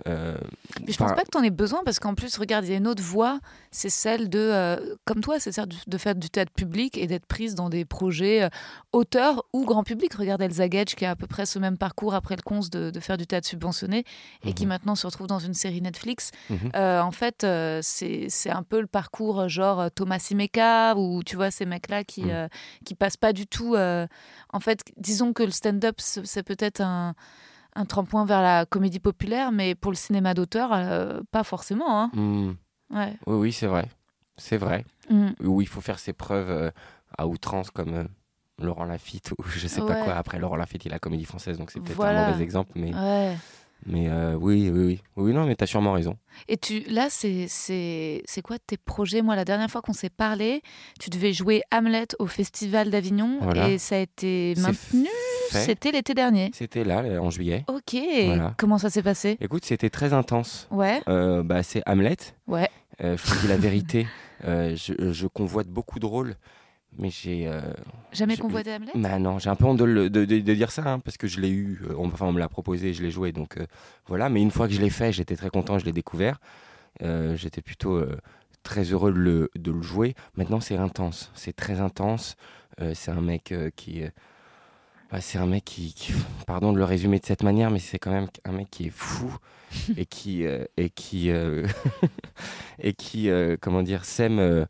Speaker 2: Euh,
Speaker 1: Mais je pense pas que t'en aies besoin parce qu'en plus, regarde, il y a une autre voie, c'est celle de, euh, comme toi, c'est celle de, de faire du théâtre public et d'être prise dans des projets euh, auteurs ou grand public. Regarde Elsa Gage qui a à peu près ce même parcours après le Conce de, de faire du théâtre subventionné et qui
Speaker 2: Mhm.
Speaker 1: maintenant se retrouve dans une série Netflix.
Speaker 2: Mhm.
Speaker 1: Euh, en fait, c'est un peu le parcours genre Thomas Simeka ou tu vois ces mecs-là qui
Speaker 2: Mhm.
Speaker 1: qui passent pas du tout. en fait, disons que le stand-up c'est peut-être un un tremplin vers la comédie populaire, mais pour le cinéma d'auteur, euh, pas forcément. Hein.
Speaker 2: hmm,
Speaker 1: Ouais.
Speaker 2: oui, oui, c'est vrai. C'est vrai.
Speaker 1: Mm.
Speaker 2: Où il faut faire ses preuves euh, à outrance, comme euh, Laurent Lafitte ou je sais pas quoi. Après, Laurent Lafitte, il a la comédie française, donc c'est peut-être
Speaker 1: Voilà.
Speaker 2: un mauvais exemple. Mais,
Speaker 1: Ouais.
Speaker 2: mais oui, oui, oui. Oui, non, mais t'as sûrement raison.
Speaker 1: Et tu, là, c'est c'est c'est quoi tes projets? Moi, la dernière fois qu'on s'est parlé, tu devais jouer Hamlet au Festival d'Avignon
Speaker 2: Voilà.
Speaker 1: et ça a été maintenu?
Speaker 2: Fait.
Speaker 1: C'était l'été dernier.
Speaker 2: C'était là, en juillet.
Speaker 1: Ok.
Speaker 2: Voilà.
Speaker 1: Comment ça s'est passé?
Speaker 2: Écoute, c'était très intense.
Speaker 1: Ouais.
Speaker 2: Euh, bah, c'est Hamlet.
Speaker 1: Ouais.
Speaker 2: Euh, je te dis la *laughs* vérité. euh, je, je convoite beaucoup de rôles, mais j'ai. euh,
Speaker 1: Jamais convoité Hamlet?
Speaker 2: Bah non, j'ai un peu honte de, le- de- de- de dire ça, hein, parce que je l'ai eu, euh, on, enfin on me l'a proposé, je l'ai joué, donc euh, voilà. Mais une fois que je l'ai fait, j'étais très content, je l'ai découvert. Euh, j'étais plutôt euh, très heureux de le, de le jouer. Maintenant, c'est intense, c'est très intense. Euh, c'est un mec euh, qui... c'est un mec qui, qui- Pardon de le résumer de cette manière, mais c'est quand même un mec qui est fou *laughs* et qui... euh, et qui... euh, *laughs* et qui, euh, comment dire, sème...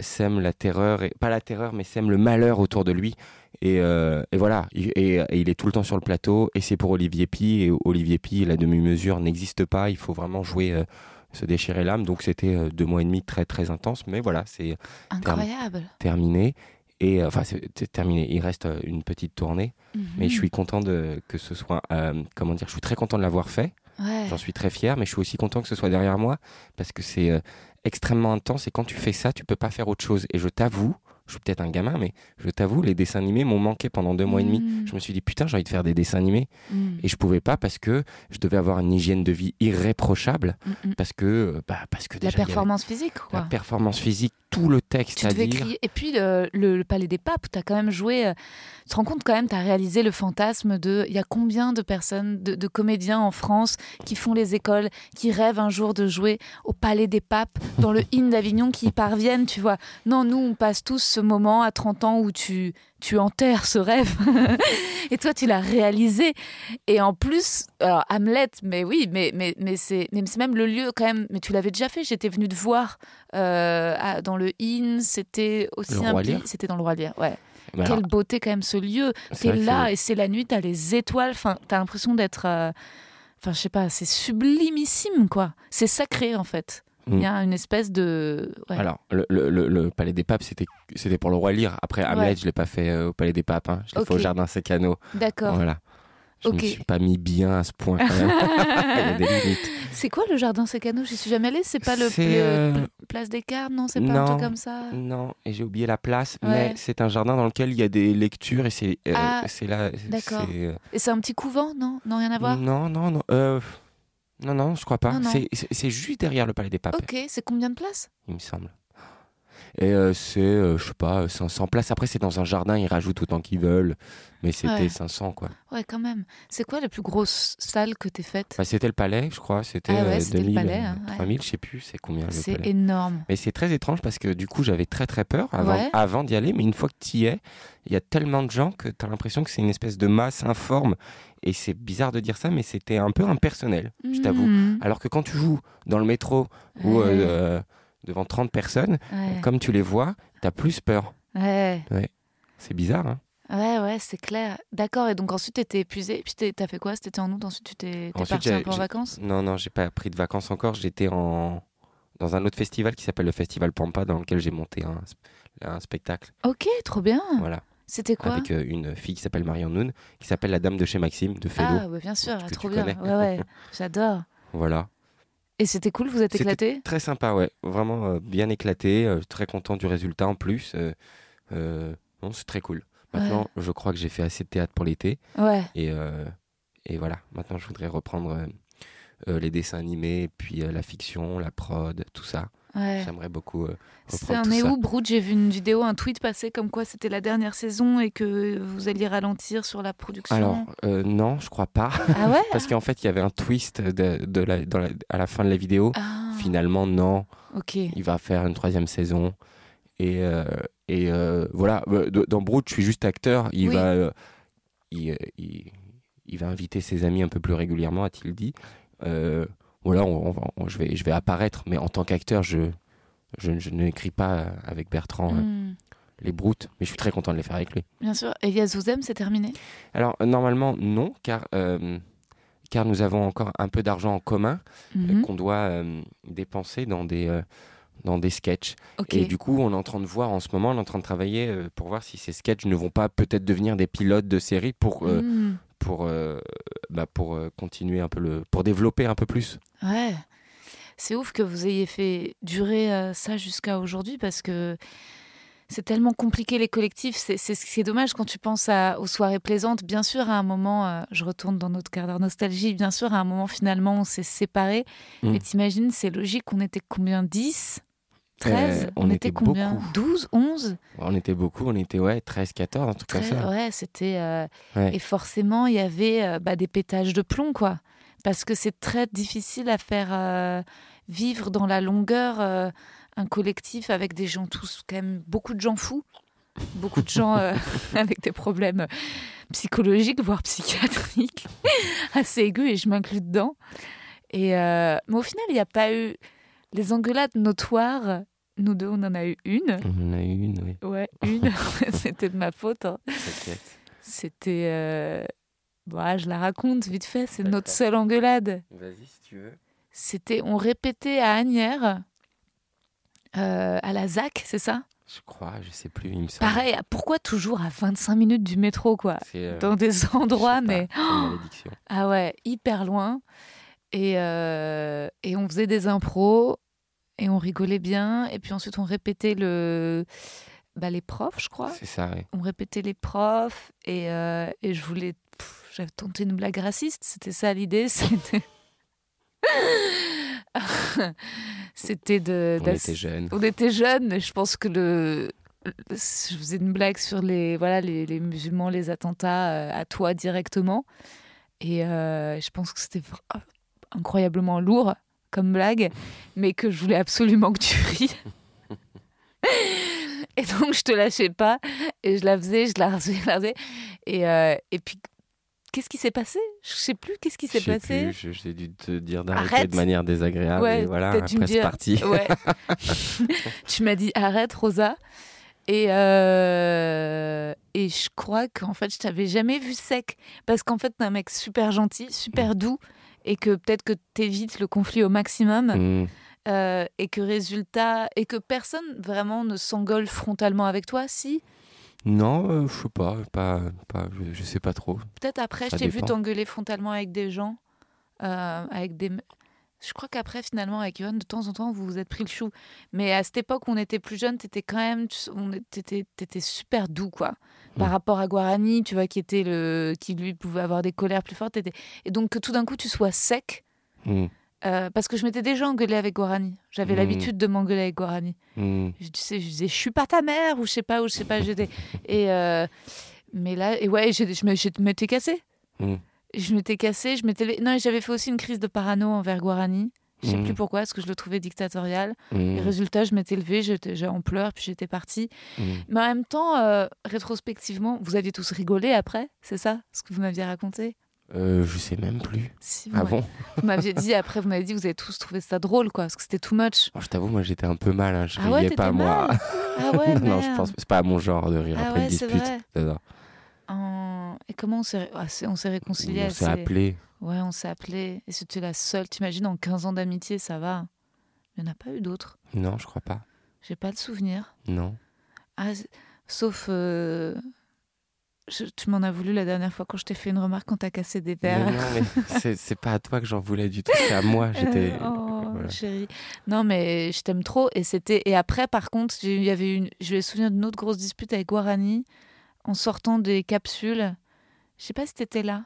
Speaker 2: sème la terreur, et, pas la terreur, mais sème le malheur autour de lui. Et, et voilà, il- et, et il est tout le temps sur le plateau, et c'est pour Olivier Pi, et Olivier Pi, la demi-mesure n'existe pas, il faut vraiment jouer, se déchirer l'âme, donc c'était deux mois et demi très très intense, mais voilà, c'est
Speaker 1: Incroyable.
Speaker 2: terminé, et euh, enfin c'est terminé, il reste euh, une petite tournée, mais
Speaker 1: Mhm.
Speaker 2: je suis content de, que ce soit, euh, comment dire, je suis très content de l'avoir fait,
Speaker 1: Ouais.
Speaker 2: J'en suis très fier, mais je suis aussi content que ce soit derrière moi parce que c'est euh, extrêmement intense et quand tu fais ça, tu peux pas faire autre chose. Et je t'avoue, je suis peut-être un gamin, mais je t'avoue, les dessins animés m'ont manqué pendant deux mois et demi.
Speaker 1: Mm.
Speaker 2: Je me suis dit, putain, j'ai envie de faire des dessins animés.
Speaker 1: Mm.
Speaker 2: Et je pouvais pas parce que je devais avoir une hygiène de vie irréprochable.
Speaker 1: Mm.
Speaker 2: Parce que, euh, bah, parce que
Speaker 1: La
Speaker 2: déjà, avait
Speaker 1: performance physique, quoi.
Speaker 2: la performance physique, tout le texte
Speaker 1: Tu
Speaker 2: à
Speaker 1: devais crier. Et puis le, le- le Palais des Papes, tu as quand même joué. euh, Tu te rends compte quand même, tu as réalisé le fantasme de. Il y a combien de personnes, de, de comédiens en France qui font les écoles, qui rêvent un jour de jouer au Palais des Papes, dans le *laughs* hymne d'Avignon, qui y parviennent, tu vois. Non, nous, on passe tous ce moment à 30 ans où tu, tu enterres ce rêve. *laughs* et toi, tu l'as réalisé. Et en plus, alors Hamlet, mais oui, mais, mais, mais c'est même le lieu quand même. Mais tu l'avais déjà fait, j'étais venue te voir euh, à- dans le Inn, c'était aussi
Speaker 2: Le
Speaker 1: un C'était dans le Roi Lear, ouais.
Speaker 2: Mais alors,
Speaker 1: Quelle beauté quand même ce lieu.
Speaker 2: c'est
Speaker 1: T'es
Speaker 2: que
Speaker 1: là et c'est la nuit, t'as les étoiles, enfin, t'as l'impression d'être. euh, Enfin, je sais pas, c'est sublimissime, quoi. C'est sacré, en fait. Il
Speaker 2: Mm.
Speaker 1: y a une espèce de. ouais.
Speaker 2: Alors, le, le- le- Palais des Papes, c'était c'était pour le roi Lire. Après, Hamlet,
Speaker 1: Ouais.
Speaker 2: je l'ai pas fait euh, au Palais des Papes. hein. Je l'ai fait au Jardin Sécano.
Speaker 1: D'accord.
Speaker 2: Voilà. Je me suis pas mis bien à ce point quand même. *laughs* Il y a des limites.
Speaker 1: C'est quoi le jardin Sécano J'y suis jamais allée. C'est pas le,
Speaker 2: euh,
Speaker 1: pl- place des Carmes, non C'est pas un
Speaker 2: non.
Speaker 1: truc comme ça?
Speaker 2: Non, et j'ai oublié la place,
Speaker 1: Ouais.
Speaker 2: mais c'est un jardin dans lequel il y a des lectures et c'est euh,
Speaker 1: Ah,
Speaker 2: c'est là.
Speaker 1: d'accord. Et c'est un petit couvent, non? Non, rien à voir?
Speaker 2: Non, non, non. Non, non, je crois pas. C'est juste derrière le Palais des Papes,
Speaker 1: Ok, c'est combien de places?
Speaker 2: Il me semble. Et euh, c'est, euh, je sais pas, 500 places. Après, c'est dans un jardin, ils rajoutent autant qu'ils veulent. Mais c'était
Speaker 1: Ouais.
Speaker 2: 500, quoi.
Speaker 1: Ouais, quand même. C'est quoi la plus grosse salle que t'aies faite
Speaker 2: Bah, c'était le palais, je crois. C'était
Speaker 1: Ah ouais,
Speaker 2: euh,
Speaker 1: c'était le
Speaker 2: 2000,
Speaker 1: palais,
Speaker 2: euh,
Speaker 1: hein, ouais.
Speaker 2: 3000, je sais plus, c'est combien
Speaker 1: C'est énorme.
Speaker 2: Mais c'est très étrange parce que du coup, j'avais très très peur avant, avant d'y aller. Mais une fois que tu y es, il y a tellement de gens que tu as l'impression que c'est une espèce de masse informe. Et c'est bizarre de dire ça, mais c'était un peu impersonnel, je t'avoue.
Speaker 1: Mhm.
Speaker 2: Alors que quand tu joues dans le métro ou euh, euh, devant 30 personnes,
Speaker 1: Ouais.
Speaker 2: comme tu les vois, tu as plus peur.
Speaker 1: Ouais.
Speaker 2: C'est bizarre, hein
Speaker 1: Ouais, ouais, c'est clair. D'accord, et donc ensuite t'étais épuisé. Puis t'as fait quoi? C'était en août, ensuite tu t'es parti un
Speaker 2: j'ai-
Speaker 1: peu en vacances?
Speaker 2: Non, non, j'ai pas pris de vacances encore. J'étais en... dans un autre festival qui s'appelle le Festival Pampa, dans lequel j'ai monté un, un spectacle.
Speaker 1: Ok, trop bien.
Speaker 2: Voilà.
Speaker 1: C'était quoi?
Speaker 2: Avec euh, une fille qui s'appelle Marion Noun, qui s'appelle la dame de chez Maxime, de Félo.
Speaker 1: Ah, bien sûr, trop bien.
Speaker 2: connais.
Speaker 1: Ouais, ouais, *laughs* j'adore.
Speaker 2: Voilà.
Speaker 1: Et c'était cool, vous êtes éclaté?
Speaker 2: Très sympa, ouais. Vraiment euh, bien éclaté. euh, très content du résultat en plus. euh, non, c'est très cool. Maintenant, je crois que j'ai fait assez de théâtre pour l'été.
Speaker 1: Ouais.
Speaker 2: Et, et voilà. Maintenant, je voudrais reprendre les dessins animés, puis la fiction, la prod, tout ça.
Speaker 1: Ouais.
Speaker 2: J'aimerais beaucoup euh,
Speaker 1: C'est un où, Brood J'ai vu une vidéo, un tweet passer comme quoi c'était la dernière saison et que vous alliez ralentir sur la production.
Speaker 2: Alors, euh, non, je crois pas.
Speaker 1: ah ouais *laughs*
Speaker 2: Parce qu'en fait, il y avait un twist de, de la, dans la- à la fin de la vidéo.
Speaker 1: Ah,
Speaker 2: Finalement, non.
Speaker 1: ok.
Speaker 2: il va faire une troisième saison. Et, euh, et voilà, dans Brood, je suis juste acteur. Il,
Speaker 1: Oui.
Speaker 2: va, il, il, il va inviter ses amis un peu plus régulièrement, a-t-il dit. Euh, on va- on- je, vais, je vais apparaître, mais en tant qu'acteur, je, je, je n'écris pas euh, avec Bertrand euh,
Speaker 1: Hmm,
Speaker 2: les Brutes, mais je suis très content de les faire avec lui.
Speaker 1: Bien sûr. Et Yazouzem, c'est terminé?
Speaker 2: Alors, euh, normalement, non, car, euh, car nous avons encore un peu d'argent en commun euh,
Speaker 1: Mhm.
Speaker 2: qu'on doit dépenser dans des, dans des sketchs. Et du coup, on est en train de voir en ce moment, on est en train de travailler pour voir si ces sketchs ne vont pas peut-être devenir des pilotes de série pour,
Speaker 1: Hmm,
Speaker 2: pour, bah, pour euh, continuer un peu le. pour développer un peu plus.
Speaker 1: Ouais. C'est ouf que vous ayez fait durer euh, ça jusqu'à aujourd'hui parce que c'est tellement compliqué les collectifs. C'est dommage quand tu penses à- aux soirées plaisantes. Bien sûr, à un moment, euh, je retourne dans notre quart d'heure nostalgie. Bien sûr, à un moment, finalement, on s'est séparés.
Speaker 2: Mm.
Speaker 1: Mais t'imagines, c'est logique, on était combien? 10 13
Speaker 2: Euh, on était
Speaker 1: combien
Speaker 2: beaucoup.
Speaker 1: 12 11
Speaker 2: On était beaucoup, on était ouais, 13, 14, un truc comme ça.
Speaker 1: Ouais, c'était. euh,
Speaker 2: Ouais.
Speaker 1: Et forcément, il y avait euh, bah, des pétages de plomb, quoi. Parce que c'est très difficile à faire euh, vivre dans la longueur un collectif avec des gens tous, quand même, beaucoup de gens fous, beaucoup de gens *laughs* avec des problèmes psychologiques, voire psychiatriques, *laughs* assez aigus, et je m'inclus dedans. Et, mais au final, il n'y a pas eu les engueulades notoires. Nous deux, on en a eu une.
Speaker 2: On en a eu une, oui,
Speaker 1: Ouais, une. *laughs* *laughs* C'était de ma faute. hein.
Speaker 2: t'inquiète.
Speaker 1: C'était. euh, bah, je la raconte vite fait, c'est notre seule engueulade.
Speaker 2: Vas-y si tu veux.
Speaker 1: C'était. On répétait à Agnières, euh, à la ZAC, c'est ça?
Speaker 2: Je crois, je sais plus, il me semble.
Speaker 1: Pareil, pourquoi toujours à 25 minutes du métro, quoi?
Speaker 2: Euh,
Speaker 1: Dans des endroits,
Speaker 2: pas,
Speaker 1: mais.
Speaker 2: une *gasps* malédiction.
Speaker 1: Ah ouais, hyper loin. Et, euh, et on faisait des impros et on rigolait bien. Et puis ensuite, on répétait le, bah, les profs, je crois.
Speaker 2: C'est ça, ouais.
Speaker 1: On répétait les profs et, euh, et je voulais. J'avais tenté une blague raciste. C'était ça l'idée. *laughs* C'était. *laughs* C'était de.
Speaker 2: On était jeunes.
Speaker 1: on était jeunes, je pense que le, je faisais une blague sur les voilà les, les musulmans, les attentats euh, à toi directement, et euh, je pense que c'était incroyablement lourd comme blague, mais que je voulais absolument que tu ris. *laughs* Et donc je te lâchais pas, et je la faisais, je la faisais, je la faisais, et euh, et puis qu'est-ce qui s'est passé? Je sais plus qu'est-ce qui s'est passé?
Speaker 2: J'ai dû te dire d'arrêter
Speaker 1: Arrête.
Speaker 2: de manière désagréable.
Speaker 1: Ouais,
Speaker 2: et voilà,
Speaker 1: t'as
Speaker 2: après
Speaker 1: dû me
Speaker 2: c'est
Speaker 1: dire-
Speaker 2: parti. *laughs*
Speaker 1: Ouais. *laughs* tu m'as dit arrête Rosa. Et, euh, et je crois qu'en fait, je t'avais jamais vu sec. Parce qu'en fait, t'es un mec super gentil, super doux. Et que peut-être que t'évites le conflit au maximum.
Speaker 2: Mm.
Speaker 1: euh, et que résultat. Et que personne vraiment ne s'engueule frontalement avec toi. Si?
Speaker 2: Non, euh, je sais pas, pas, pas je, je sais pas trop.
Speaker 1: Peut-être après,
Speaker 2: Ça
Speaker 1: je t'ai vu t'engueuler frontalement avec des gens. euh, avec des. Je crois qu'après, finalement, avec Johan, de temps en temps, vous vous êtes pris le chou. Mais à cette époque on était plus jeune, t'étais quand même. on super doux, quoi. Par
Speaker 2: Mm.
Speaker 1: rapport à Guarani, tu vois, qui était le. qui lui pouvait avoir des colères plus fortes. Et donc que tout d'un coup, tu sois sec.
Speaker 2: Mm.
Speaker 1: euh, parce que je m'étais déjà engueulée avec Guarani. J'avais
Speaker 2: Mm.
Speaker 1: l'habitude de m'engueuler avec Guarani. Je, tu sais, je disais, je suis pas ta mère, ou je sais pas, ou je sais pas, j'étais. Et. euh, mais là, et ouais, je me- je m'étais cassée. Je m'étais cassée, je m'étais. Non, j'avais fait aussi une crise de parano envers Guarani. Je sais
Speaker 2: Mhm.
Speaker 1: plus pourquoi, parce que je le trouvais dictatorial.
Speaker 2: Mm.
Speaker 1: Et résultat, je m'étais levée, j'étais j'ai en pleurs, puis j'étais partie.
Speaker 2: Mm.
Speaker 1: Mais en même temps, euh, rétrospectivement, vous aviez tous rigolé après, c'est ça Ce que vous m'aviez raconté?
Speaker 2: Euh, je sais même plus.
Speaker 1: Si,
Speaker 2: Ah
Speaker 1: ouais.
Speaker 2: bon?
Speaker 1: Vous m'aviez dit, après, vous m'avez dit, vous avez tous trouvé ça drôle, quoi, parce que c'était too much.
Speaker 2: Oh, Je t'avoue, moi j'étais un peu mal. hein. Je
Speaker 1: Ah ouais,
Speaker 2: riais
Speaker 1: t'étais
Speaker 2: pas moi.
Speaker 1: mal? Ah ouais, *laughs*
Speaker 2: non, je
Speaker 1: merde.
Speaker 2: pense c'est pas mon genre de rire
Speaker 1: Ah
Speaker 2: après
Speaker 1: ouais,
Speaker 2: une
Speaker 1: c'est
Speaker 2: dispute.
Speaker 1: En- Et comment on s'est ah, c'est- on s'est réconciliés
Speaker 2: On
Speaker 1: assez-
Speaker 2: s'est appelé.
Speaker 1: Ouais, on s'est appelé. Et c'était la seule. T'imagines, en 15 ans d'amitié, ça va. Il n'y en a pas eu d'autres.
Speaker 2: Non, je crois pas.
Speaker 1: J'ai pas le souvenir.
Speaker 2: Non.
Speaker 1: Ah, sauf. euh, je- tu m'en as voulu la dernière fois quand je t'ai fait une remarque quand t'as cassé des
Speaker 2: Mais
Speaker 1: verres.
Speaker 2: non, mais *laughs* c'est c'est pas à toi que j'en voulais du tout. C'est à moi. J'étais.
Speaker 1: Euh, oh,
Speaker 2: voilà.
Speaker 1: chérie. Non, mais je t'aime trop. Et c'était. Et après, par contre, il y avait une. Je me souviens d'une autre grosse dispute avec Guarani en sortant des capsules. Je sais pas si t'étais là.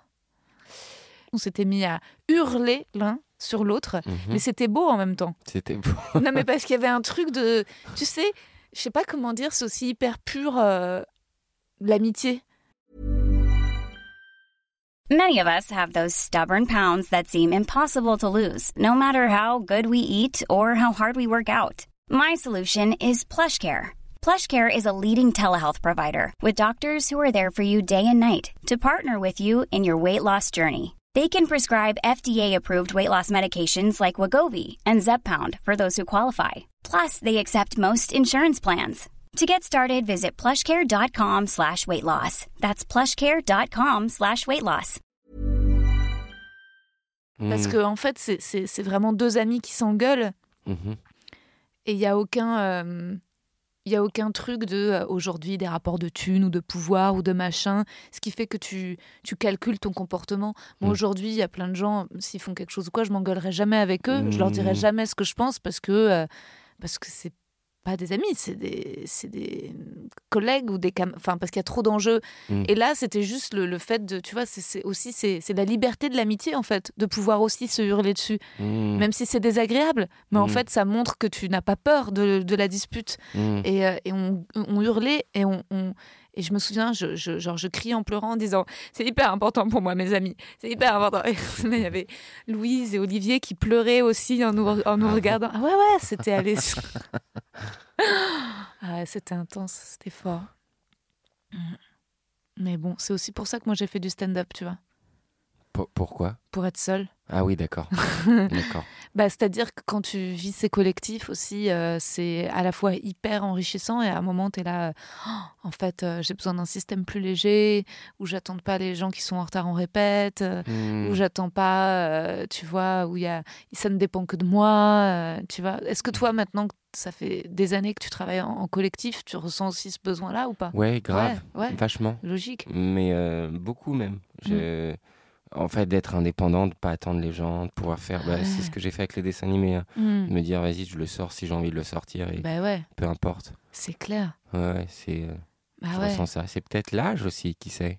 Speaker 1: On s'était mis à hurler l'un sur l'autre,
Speaker 2: Mhm.
Speaker 1: mais c'était beau en même temps.
Speaker 2: C'était beau. *laughs*
Speaker 1: non, mais parce qu'il y avait un truc de. Tu sais, je sais pas comment dire, c'est aussi hyper pur euh, l'amitié.
Speaker 4: Many of us have those stubborn pounds that seem impossible to lose, no matter how good we eat or how hard we work out. My solution is PlushCare. PlushCare is a leading telehealth provider with doctors who are there for you day and night to partner with you in your weight loss journey. They can prescribe FDA-approved weight loss medications like Wagovi and Zepbound for those who qualify. Plus, they accept most insurance plans. To get started, visit plushcare.com slash weight loss. That's plushcare.com slash weight loss.
Speaker 1: Parce
Speaker 2: Mm.
Speaker 1: que, en fait, c'est- c'est c'est vraiment deux amis qui s'engueulent.
Speaker 2: Mhm.
Speaker 1: Et il y a aucun. euh, il y a aucun truc de euh, aujourd'hui des rapports de thunes ou de pouvoir ou de machin, ce qui fait que tu, tu calcules ton comportement.
Speaker 2: Mm.
Speaker 1: aujourd'hui, il y a plein de gens, s'ils font quelque chose ou quoi, je m'engueulerai jamais avec eux, je leur dirai
Speaker 2: Mm.
Speaker 1: jamais ce que je pense parce que euh, parce que c'est pas des amis, c'est des, des collègues ou des enfin parce qu'il y a trop d'enjeux.
Speaker 2: Mm.
Speaker 1: Et là, c'était juste le, le fait de, tu vois, c'est- aussi c'est la liberté de l'amitié en fait, de pouvoir aussi se hurler dessus,
Speaker 2: Mm.
Speaker 1: même si c'est désagréable. Mais en
Speaker 2: Mm.
Speaker 1: fait, ça montre que tu n'as pas peur de, de la dispute. Et, euh, et on, on hurlait et on, on- et je me souviens, je, genre, je criais en pleurant en disant c'est hyper important pour moi, mes amis, c'est hyper important. Et *laughs* il y avait Louise et Olivier qui pleuraient aussi en nous, regardant. Ah ouais, ouais, c'était allé. *laughs* ah c'était intense, c'était fort. Mais bon, c'est aussi pour ça que moi j'ai fait du stand-up, tu vois,
Speaker 2: Pourquoi?
Speaker 1: Pour être seule.
Speaker 2: Ah oui, d'accord. *laughs* d'accord.
Speaker 1: Bah, C'est-à-dire que quand tu vis ces collectifs aussi, euh, c'est à la fois hyper enrichissant et à un moment, tu es là, euh, Oh, en fait, euh, j'ai besoin d'un système plus léger, où j'attends pas les gens qui sont en retard en répète, euh,
Speaker 2: Mm.
Speaker 1: où j'attends pas, tu vois, où y a, ça ne dépend que de moi, tu vois. Est-ce que toi, maintenant que ça fait des années que tu travailles en, en collectif, tu ressens aussi ce besoin-là ou pas?
Speaker 2: Ouais, grave.
Speaker 1: Ouais, ouais,
Speaker 2: Vachement.
Speaker 1: logique.
Speaker 2: Mais beaucoup même. Je... En fait, d'être indépendant, de pas attendre les gens, de pouvoir faire. bah,
Speaker 1: Ouais.
Speaker 2: c'est ce que j'ai fait avec les dessins animés. hein.
Speaker 1: Hmm.
Speaker 2: De me dire, vas-y, je le sors si j'ai envie de le sortir et
Speaker 1: Bah ouais,
Speaker 2: peu importe.
Speaker 1: c'est clair.
Speaker 2: Ouais, c'est. euh,
Speaker 1: Bah
Speaker 2: je
Speaker 1: ouais.
Speaker 2: ressens ça. C'est peut-être l'âge aussi, qui sait.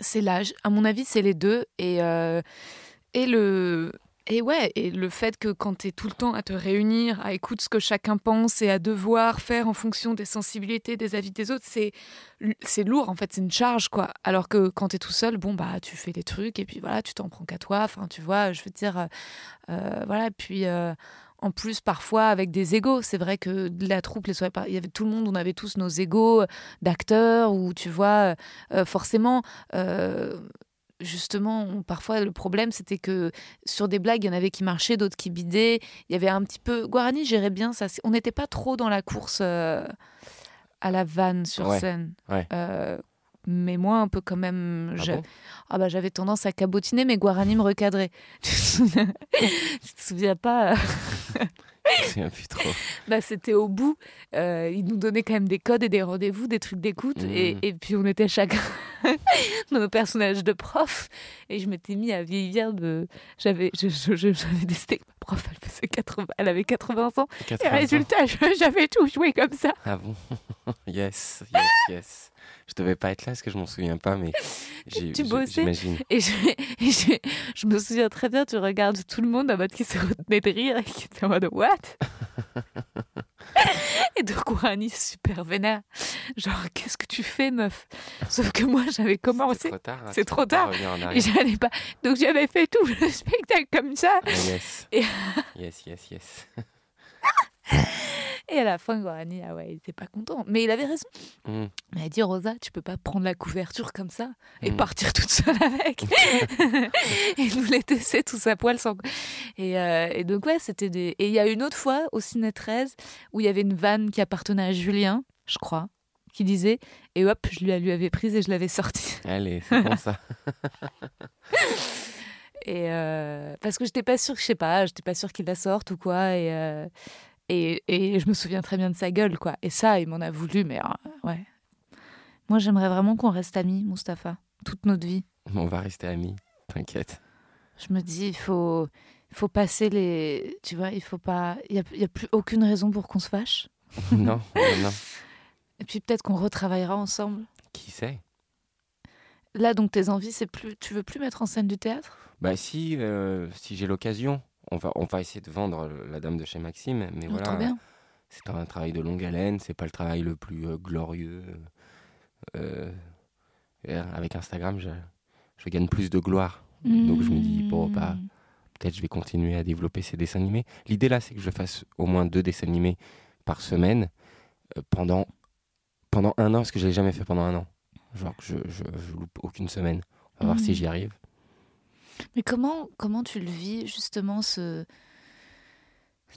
Speaker 1: C'est l'âge. À mon avis, c'est les deux. Et, euh, et le. Et ouais, et le fait que quand tu es tout le temps à te réunir, à écouter ce que chacun pense et à devoir faire en fonction des sensibilités, des avis des autres, c'est lourd en fait, c'est une charge quoi. Alors que quand tu es tout seul, bon bah tu fais des trucs et puis voilà, tu t'en prends qu'à toi. Enfin, tu vois, je veux dire, euh, euh, voilà. Puis euh, en plus, parfois avec des égaux. C'est vrai que la troupe, les il y avait tout le monde, on avait tous nos égaux d'acteurs ou tu vois, forcément. Justement, parfois le problème c'était que sur des blagues, il y en avait qui marchaient, d'autres qui bidaient. Il y avait un petit peu. Guarani gérait bien ça. On n'était pas trop dans la course euh, à la vanne sur
Speaker 2: Ouais,
Speaker 1: scène.
Speaker 2: ouais.
Speaker 1: Euh, mais moi, un peu quand même.
Speaker 2: Ah bon?
Speaker 1: Ah bah, j'avais tendance à cabotiner, mais Guarani me recadrait. *laughs* tu te souviens, pas euh, *laughs* *laughs* bah, C'était au bout. Euh, il nous donnait quand même des codes et des rendez-vous, des trucs d'écoute. Et,
Speaker 2: Mhm.
Speaker 1: et puis on était chacun dans nos personnages de prof. Et je m'étais mis à vieillir de. J'avais je- je- je- j'avais décidé que ma prof, elle, faisait 80... elle avait 80 ans. Et
Speaker 2: 80 ans.
Speaker 1: résultat, j'avais tout joué comme ça.
Speaker 2: Ah bon? Yes, yes, yes. Je devais pas être là parce que je m'en souviens pas, mais *laughs*
Speaker 1: Tu bossais. Et, je, *laughs* et je, je me souviens très bien, tu regardes tout le monde en mode qui se retenait de rire et qui était en mode What? *laughs* Et de Kourani super vénère? Genre, qu'est-ce que tu fais, meuf? Sauf que moi, j'avais
Speaker 2: C'est
Speaker 1: commencé
Speaker 2: trop tard. hein,
Speaker 1: C'est trop tard. et j'allais pas. Donc j'avais fait tout le spectacle comme ça.
Speaker 2: Ah, yes.
Speaker 1: Et-
Speaker 2: yes, yes, yes.
Speaker 1: Et à la fin, Kourani, ah ouais, il était pas content. Mais il avait raison.
Speaker 2: Mm.
Speaker 1: Mais elle a dit Rosa, tu peux pas prendre la couverture comme ça et
Speaker 2: Mm.
Speaker 1: partir toute seule avec. *laughs* et nous les laisser tous à poil sans. Et, euh, et donc, ouais, c'était des. Et il y a une autre fois au Ciné 13 où il y avait une vanne qui appartenait à Julien, je crois, qui disait. Et hop, je lui, lui avais prise et je l'avais sortie. *laughs*
Speaker 2: Allez, c'est bon ça. *laughs*
Speaker 1: Et euh, parce que j'étais pas sûre, je sais pas, j'étais pas sûre qu'il la sorte ou quoi. Et, euh, et, et je me souviens très bien de sa gueule, quoi. Et ça, il m'en a voulu, mais euh, ouais. Moi, j'aimerais vraiment qu'on reste amis, Mustapha, toute notre vie.
Speaker 2: On va rester amis, t'inquiète.
Speaker 1: Je me dis, il faut, faut passer les. Tu vois, il faut pas. Il n'y a, a plus aucune raison pour qu'on se fâche. *laughs*
Speaker 2: non, non, non.
Speaker 1: Et puis peut-être qu'on retravaillera ensemble.
Speaker 2: Qui sait?
Speaker 1: Là, donc, tes envies, c'est plus. Tu veux plus mettre en scène du théâtre?
Speaker 2: Bah si, euh, si j'ai l'occasion, on va, on va essayer de vendre La Dame de chez Maxime, mais
Speaker 1: Oh, Trop
Speaker 2: voilà, c'est un travail de longue haleine, c'est pas le travail le plus euh, glorieux. Euh, et avec Instagram, je, je gagne plus de gloire. Donc je me dis, bon, bah,
Speaker 1: Hmm.
Speaker 2: peut-être je vais continuer à développer ces dessins animés. L'idée là, c'est que je fasse au moins deux dessins animés par semaine euh, pendant, pendant un an, parce que je l'ai jamais fait pendant un an. Genre que je, je, je loupe aucune semaine. On va voir si j'y arrive.
Speaker 1: Mais comment, comment tu le vis, justement, ce...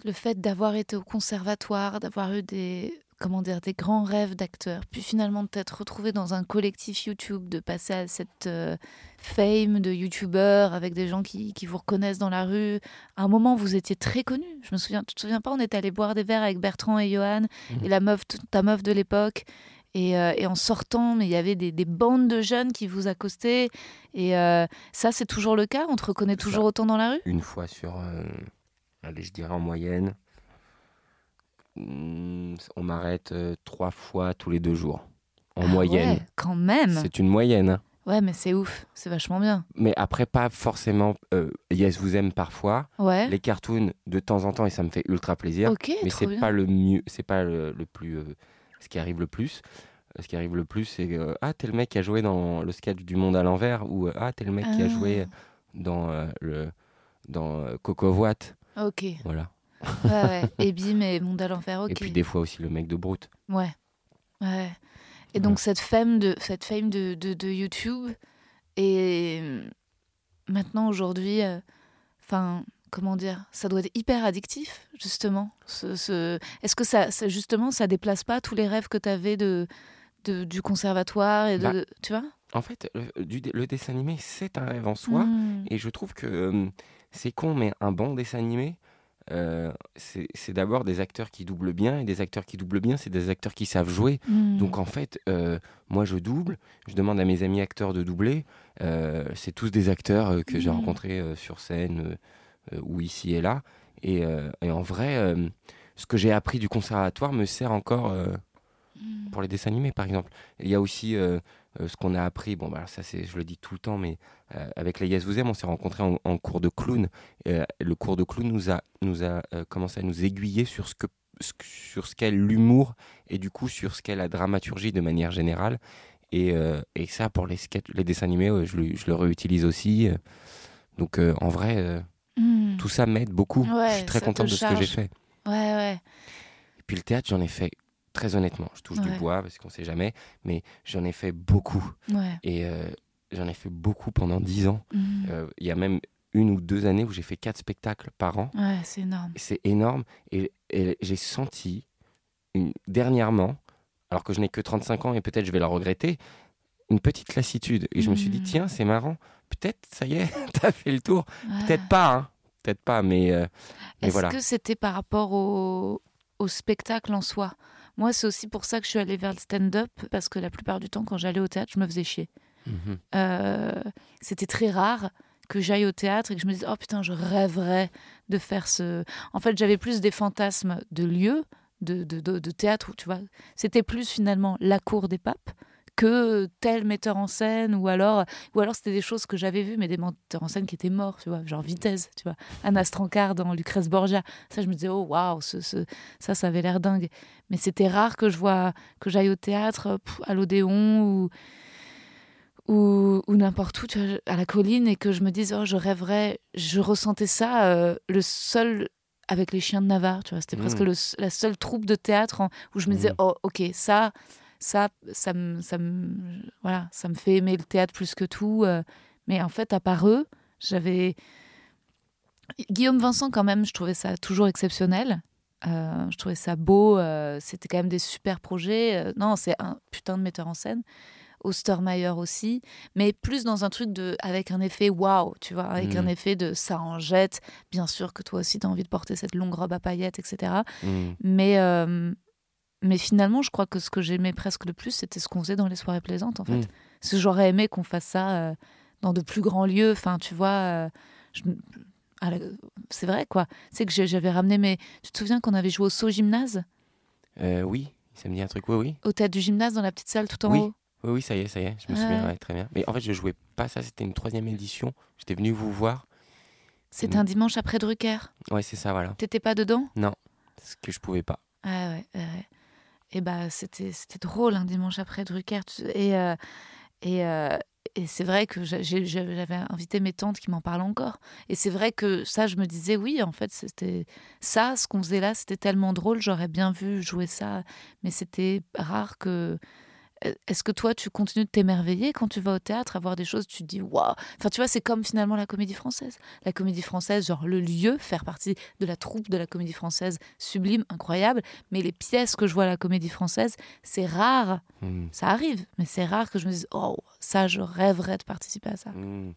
Speaker 1: le fait d'avoir été au conservatoire, d'avoir eu des, comment dire, des grands rêves d'acteur, puis finalement de t'être retrouvé dans un collectif YouTube, de passer à cette euh, fame de YouTuber avec des gens qui, qui vous reconnaissent dans la rue. À un moment, vous étiez très connus. Je me souviens, tu te souviens pas, on était allé boire des verres avec Bertrand et Johan,
Speaker 2: Mhm.
Speaker 1: et la meuf, ta meuf de l'époque. Et, euh, et en sortant, mais il y avait des, des bandes de jeunes qui vous accostaient. Et euh, ça, c'est toujours le cas? On te reconnaît
Speaker 2: Ça.
Speaker 1: toujours autant dans la rue?
Speaker 2: Une fois sur, euh, allez, je dirais en moyenne, hmm, on m'arrête trois fois tous les deux jours. En
Speaker 1: Ah
Speaker 2: moyenne.
Speaker 1: ouais, quand même
Speaker 2: C'est une moyenne. hein.
Speaker 1: Ouais, mais c'est ouf. C'est vachement bien.
Speaker 2: Mais après, pas forcément. euh, yes, vous aime parfois.
Speaker 1: Ouais.
Speaker 2: Les cartoons de temps en temps et ça me fait ultra plaisir.
Speaker 1: Ok,
Speaker 2: mais c'est pas le mieux, c'est pas le, le plus, euh, ce qui arrive le plus. Euh, Ce qui arrive le plus, c'est que, ah t'es le mec qui a joué dans le sketch du Monde à l'envers ou euh, ah t'es le mec qui a
Speaker 1: Ah.
Speaker 2: joué dans euh, le dans euh, Coco Voite.
Speaker 1: Ok.
Speaker 2: Voilà.
Speaker 1: Ouais, ouais. *laughs* Et bim et monde à l'enfer. Ok.
Speaker 2: Et puis des fois aussi le mec de Brute.
Speaker 1: Ouais. Ouais. Et donc cette fame de cette fame de, de, de YouTube et euh, maintenant aujourd'hui, euh, enfin comment dire, ça doit être hyper addictif justement. Ce, ce- Est-ce que ça, ça, justement ça déplace pas tous les rêves que tu avais de, de du conservatoire et de,
Speaker 2: Bah,
Speaker 1: tu vois?
Speaker 2: En fait, le, du, le dessin animé, c'est un rêve en soi.
Speaker 1: Hmm.
Speaker 2: Et je trouve que euh, c'est con, mais un bon dessin animé, euh, c'est d'abord des acteurs qui doublent bien, et des acteurs qui doublent bien, c'est des acteurs qui savent jouer.
Speaker 1: Mm.
Speaker 2: Donc en fait, euh, moi je double, je demande à mes amis acteurs de doubler. Euh, c'est tous des acteurs que j'ai
Speaker 1: Mhm.
Speaker 2: rencontrés sur scène ou ici et là. Et, euh, et en vrai, euh, ce que j'ai appris du conservatoire me sert encore euh,
Speaker 1: Mm.
Speaker 2: pour les dessins animés, par exemple. Il y a aussi euh, euh, ce qu'on a appris. Bon, bah, ça, c'est, je le dis tout le temps, mais euh, avec les Yes Vous Aime, on s'est rencontrés en, en cours de clown. Euh, le cours de clown nous a, nous a euh, commencé à nous aiguiller sur ce que sur ce qu'est l'humour et du coup sur ce qu'est la dramaturgie de manière générale et, euh, et ça pour les les dessins animés ouais, je, le- je le réutilise aussi euh. donc euh, en vrai euh. Tout ça m'aide beaucoup
Speaker 1: Ouais,
Speaker 2: je suis très
Speaker 1: ça
Speaker 2: content
Speaker 1: te
Speaker 2: de ce que j'ai fait
Speaker 1: Ouais, ouais.
Speaker 2: et puis le théâtre j'en ai fait très honnêtement je touche du bois parce qu'on sait jamais mais j'en ai fait beaucoup
Speaker 1: Ouais.
Speaker 2: et euh, j'en ai fait beaucoup pendant dix ans
Speaker 1: Mm.
Speaker 2: Euh, il y a même une ou deux années où j'ai fait quatre spectacles par an
Speaker 1: Ouais, c'est énorme.
Speaker 2: c'est énorme et, et j'ai senti une- dernièrement, alors que je n'ai que 35 ans et peut-être je vais le regretter, une petite lassitude. Et je me suis dit,
Speaker 1: Mhm.
Speaker 2: tiens, c'est marrant, peut-être ça y est, *laughs* t'as fait le tour.
Speaker 1: Ouais.
Speaker 2: Peut-être pas, hein. Peut-être pas, mais, euh, mais
Speaker 1: Est-ce
Speaker 2: voilà.
Speaker 1: que c'était par rapport au, au spectacle en soi? Moi, c'est aussi pour ça que je suis allée vers le stand-up, parce que la plupart du temps, quand j'allais au théâtre, je me faisais chier.
Speaker 2: Mhm.
Speaker 1: Euh, c'était très rare que j'aille au théâtre et que je me dise oh putain je rêverais de faire ce en fait j'avais plus des fantasmes de lieux de, de, de, de théâtre où, tu vois c'était plus finalement la cour des papes que tel metteur en scène ou alors ou alors c'était des choses que j'avais vues mais des metteurs en scène qui étaient morts tu vois genre Vitesse tu vois Anna Strankar dans Lucrèce Borgia ça je me disais oh waouh ce, ce- ça ça avait l'air dingue mais c'était rare que je vois que j'aille au théâtre à l'Odéon ou ou, ou n'importe où, tu vois, à la colline, et que je me dise, oh, je rêverais, je ressentais ça, euh, le seul avec les chiens de Navarre, tu vois, c'était
Speaker 2: Mm.
Speaker 1: presque le, la seule troupe de théâtre en- où je me disais,
Speaker 2: Mm.
Speaker 1: oh, ok, ça, ça, ça me, ça me, voilà, ça me fait aimer le théâtre plus que tout. euh, mais en fait, à part eux, j'avais Guillaume Vincent quand même, je trouvais ça toujours exceptionnel. Euh, je trouvais ça beau. euh, C'était quand même des super projets. Euh, non, c'est un putain de metteur en scène. Ostermeyer aussi, mais plus dans un truc de avec un effet waouh, tu vois, avec un effet de ça en jette. Bien sûr que toi aussi, tu as envie de porter cette longue robe à paillettes, etc.
Speaker 2: Mhm.
Speaker 1: Mais, mais finalement, je crois que ce que j'aimais presque le plus, c'était ce qu'on faisait dans les soirées plaisantes, en fait. Parce que j'aurais aimé qu'on fasse ça euh, dans de plus grands lieux. Enfin, tu vois, euh, je- à la- c'est vrai, quoi. C'est que j'avais ramené mes. Tu te souviens qu'on avait joué au saut gymnase?
Speaker 2: Euh, oui, ça me dit un truc, oui, oui.
Speaker 1: Au théâtre du gymnase, dans la petite salle tout en
Speaker 2: Oui.
Speaker 1: haut?
Speaker 2: Oui, oui, ça y est, ça y est, je me souviens, ouais, très bien. Mais en fait, je jouais pas ça, c'était une troisième édition. J'étais venu vous voir.
Speaker 1: C'était un dimanche après Drucker?
Speaker 2: Ouais, c'est ça, voilà.
Speaker 1: T'étais pas dedans?
Speaker 2: Ce que je pouvais pas.
Speaker 1: Ah ouais, ouais. Et bah c'était c'était drôle un dimanche après Drucker et euh, et euh, et c'est vrai que j'avais invité mes tantes qui m'en parlent encore. Et c'est vrai que ça je me disais oui en fait c'était ça ce qu'on faisait là c'était tellement drôle j'aurais bien vu jouer ça. Mais c'était rare que est-ce que toi tu continues de t'émerveiller quand tu vas au théâtre à voir des choses tu te dis waouh enfin tu vois c'est comme finalement la comédie française la comédie française genre le lieu faire partie de la troupe de la comédie française sublime incroyable mais les pièces que je vois à la comédie française, c'est rare.
Speaker 2: Mhm.
Speaker 1: Ça arrive, mais c'est rare que je me dise Oh, ça, je rêverais de participer à ça.
Speaker 2: Hmm.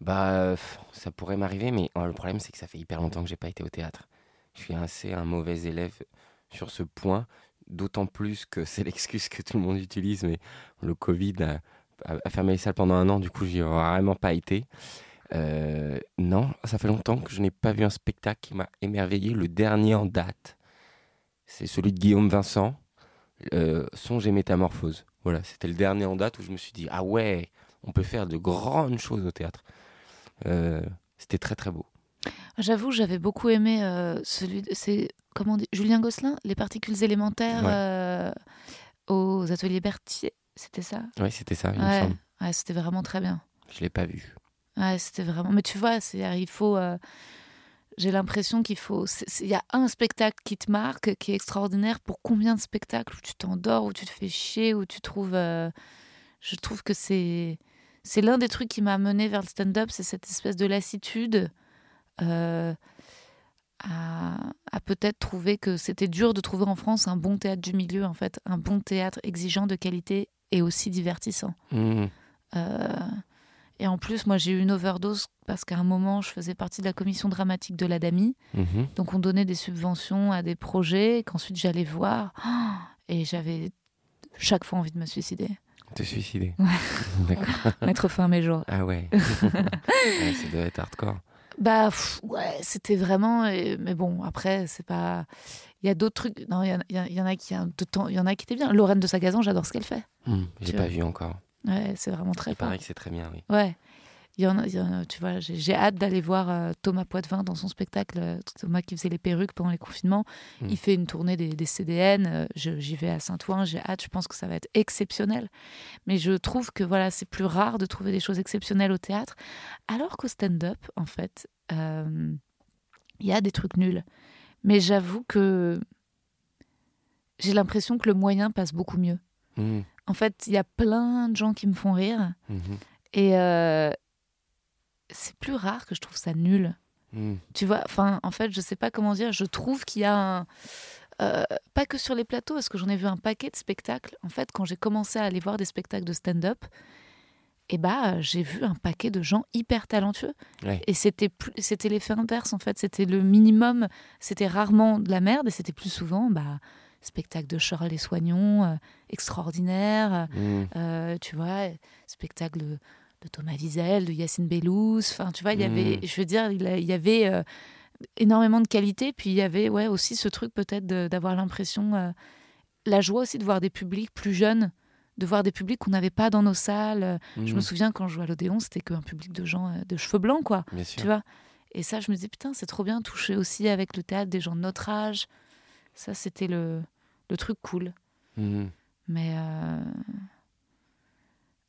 Speaker 2: Bah, ça pourrait m'arriver, mais euh, le problème, c'est que ça fait hyper longtemps que j'ai pas été au théâtre. Je suis assez un mauvais élève sur ce point, d'autant plus que *laughs* c'est l'excuse que tout le monde utilise, mais le Covid a, fermé les salles pendant un an, du coup, j'y ai vraiment pas été. Euh, non, ça fait longtemps que je n'ai pas vu un spectacle qui m'a émerveillé. Le dernier en date, c'est celui de Guillaume Vincent, euh, Songe et Métamorphose. Voilà, c'était le dernier en date où je me suis dit, ah ouais, on peut faire de grandes choses au théâtre. Euh, c'était très très beau.
Speaker 1: J'avoue, j'avais beaucoup aimé euh, celui. de- C'est. Comment on dit Julien Gosselin Les particules élémentaires
Speaker 2: Ouais.
Speaker 1: euh, aux ateliers Berthier. C'était ça?
Speaker 2: Oui, c'était ça, il me
Speaker 1: Ouais,
Speaker 2: semble.
Speaker 1: ouais c'était vraiment très bien.
Speaker 2: Je l'ai pas vu.
Speaker 1: Ouais, c'était vraiment. Mais tu vois, c'est il faut. euh, J'ai l'impression qu'il faut. Il y a un spectacle qui te marque, qui est extraordinaire. Pour combien de spectacles où tu t'endors, où tu te fais chier, où tu trouves. euh, Je trouve que c'est. C'est l'un des trucs qui m'a mené vers le stand-up, c'est cette espèce de lassitude euh, à, à peut-être trouver que c'était dur de trouver en France un bon théâtre du milieu, en fait, un bon théâtre exigeant de qualité et aussi divertissant.
Speaker 2: Hmm.
Speaker 1: Euh, Et en plus, moi, j'ai eu une overdose parce qu'à un moment, je faisais partie de la commission dramatique de l'ADAMI.
Speaker 2: Mhm.
Speaker 1: Donc, on donnait des subventions à des projets qu'ensuite j'allais voir. *gasps* Et j'avais chaque fois envie de me suicider.
Speaker 2: Te suicider.
Speaker 1: Ouais. *laughs*
Speaker 2: D'accord. *laughs*
Speaker 1: Mettre fin à mes jours.
Speaker 2: Ah ouais. *laughs* Ouais, ça doit être hardcore.
Speaker 1: Bah, pff, ouais, c'était vraiment. euh, Mais bon, après, c'est pas. Il y a d'autres trucs. Non, il y en a- y, en a- qui, de temps- il y en a qui étaient bien. Lorraine de Sagazan, j'adore ce qu'elle fait.
Speaker 2: Hmm, J'ai pas vu encore.
Speaker 1: Ouais, c'est vraiment très
Speaker 2: Il paraît que c'est très bien, oui.
Speaker 1: Ouais. Il y en a, il y en a- tu vois, j'ai hâte d'aller voir euh, Thomas Poitvin dans son spectacle. euh, Thomas qui faisait les perruques pendant les confinements.
Speaker 2: Mm.
Speaker 1: Il fait une tournée des, des CDN. euh, je- J'y vais à Saint-Ouen. J'ai hâte. Je pense que ça va être exceptionnel. Mais je trouve que voilà, c'est plus rare de trouver des choses exceptionnelles au théâtre. Alors qu'au stand-up, en fait, euh, il y a des trucs nuls. Mais j'avoue que j'ai l'impression que le moyen passe beaucoup mieux.
Speaker 2: Hmm,
Speaker 1: En fait, il y a plein de gens qui me font rire.
Speaker 2: mhm,
Speaker 1: Et euh, c'est plus rare que je trouve ça nul.
Speaker 2: hmm.
Speaker 1: Tu vois, enfin, en fait, je sais pas comment dire. Je trouve qu'il y a un. euh, pas que sur les plateaux, parce que j'en ai vu un paquet de spectacles. En fait, quand j'ai commencé à aller voir des spectacles de stand-up, et bah, j'ai vu un paquet de gens hyper talentueux.
Speaker 2: Ouais.
Speaker 1: Et c'était plus- c'était l'effet inverse, en fait. C'était le minimum. C'était rarement de la merde, et c'était plus souvent, bah, spectacle de Charles et Soignon, euh, extraordinaire.
Speaker 2: Hmm.
Speaker 1: Euh, tu vois, spectacle de, Thomas Wiesel, de Yacine Bellous. Enfin, tu vois, il y avait,
Speaker 2: Mm.
Speaker 1: je veux dire, il, y avait euh, énormément de qualité. Puis il y avait ouais, aussi ce truc peut-être d'avoir l'impression, euh, la joie aussi de voir des publics plus jeunes, de voir des publics qu'on n'avait pas dans nos salles. Je me
Speaker 2: Hmm.
Speaker 1: souviens quand je jouais à l'Odéon, c'était qu'un public de gens euh, de cheveux blancs, quoi.
Speaker 2: Bien
Speaker 1: Tu
Speaker 2: sûr.
Speaker 1: vois Et ça, je me disais, putain, c'est trop bien toucher aussi avec le théâtre des gens de notre âge. Ça, c'était le, le truc cool.
Speaker 2: Hmm.
Speaker 1: Mais,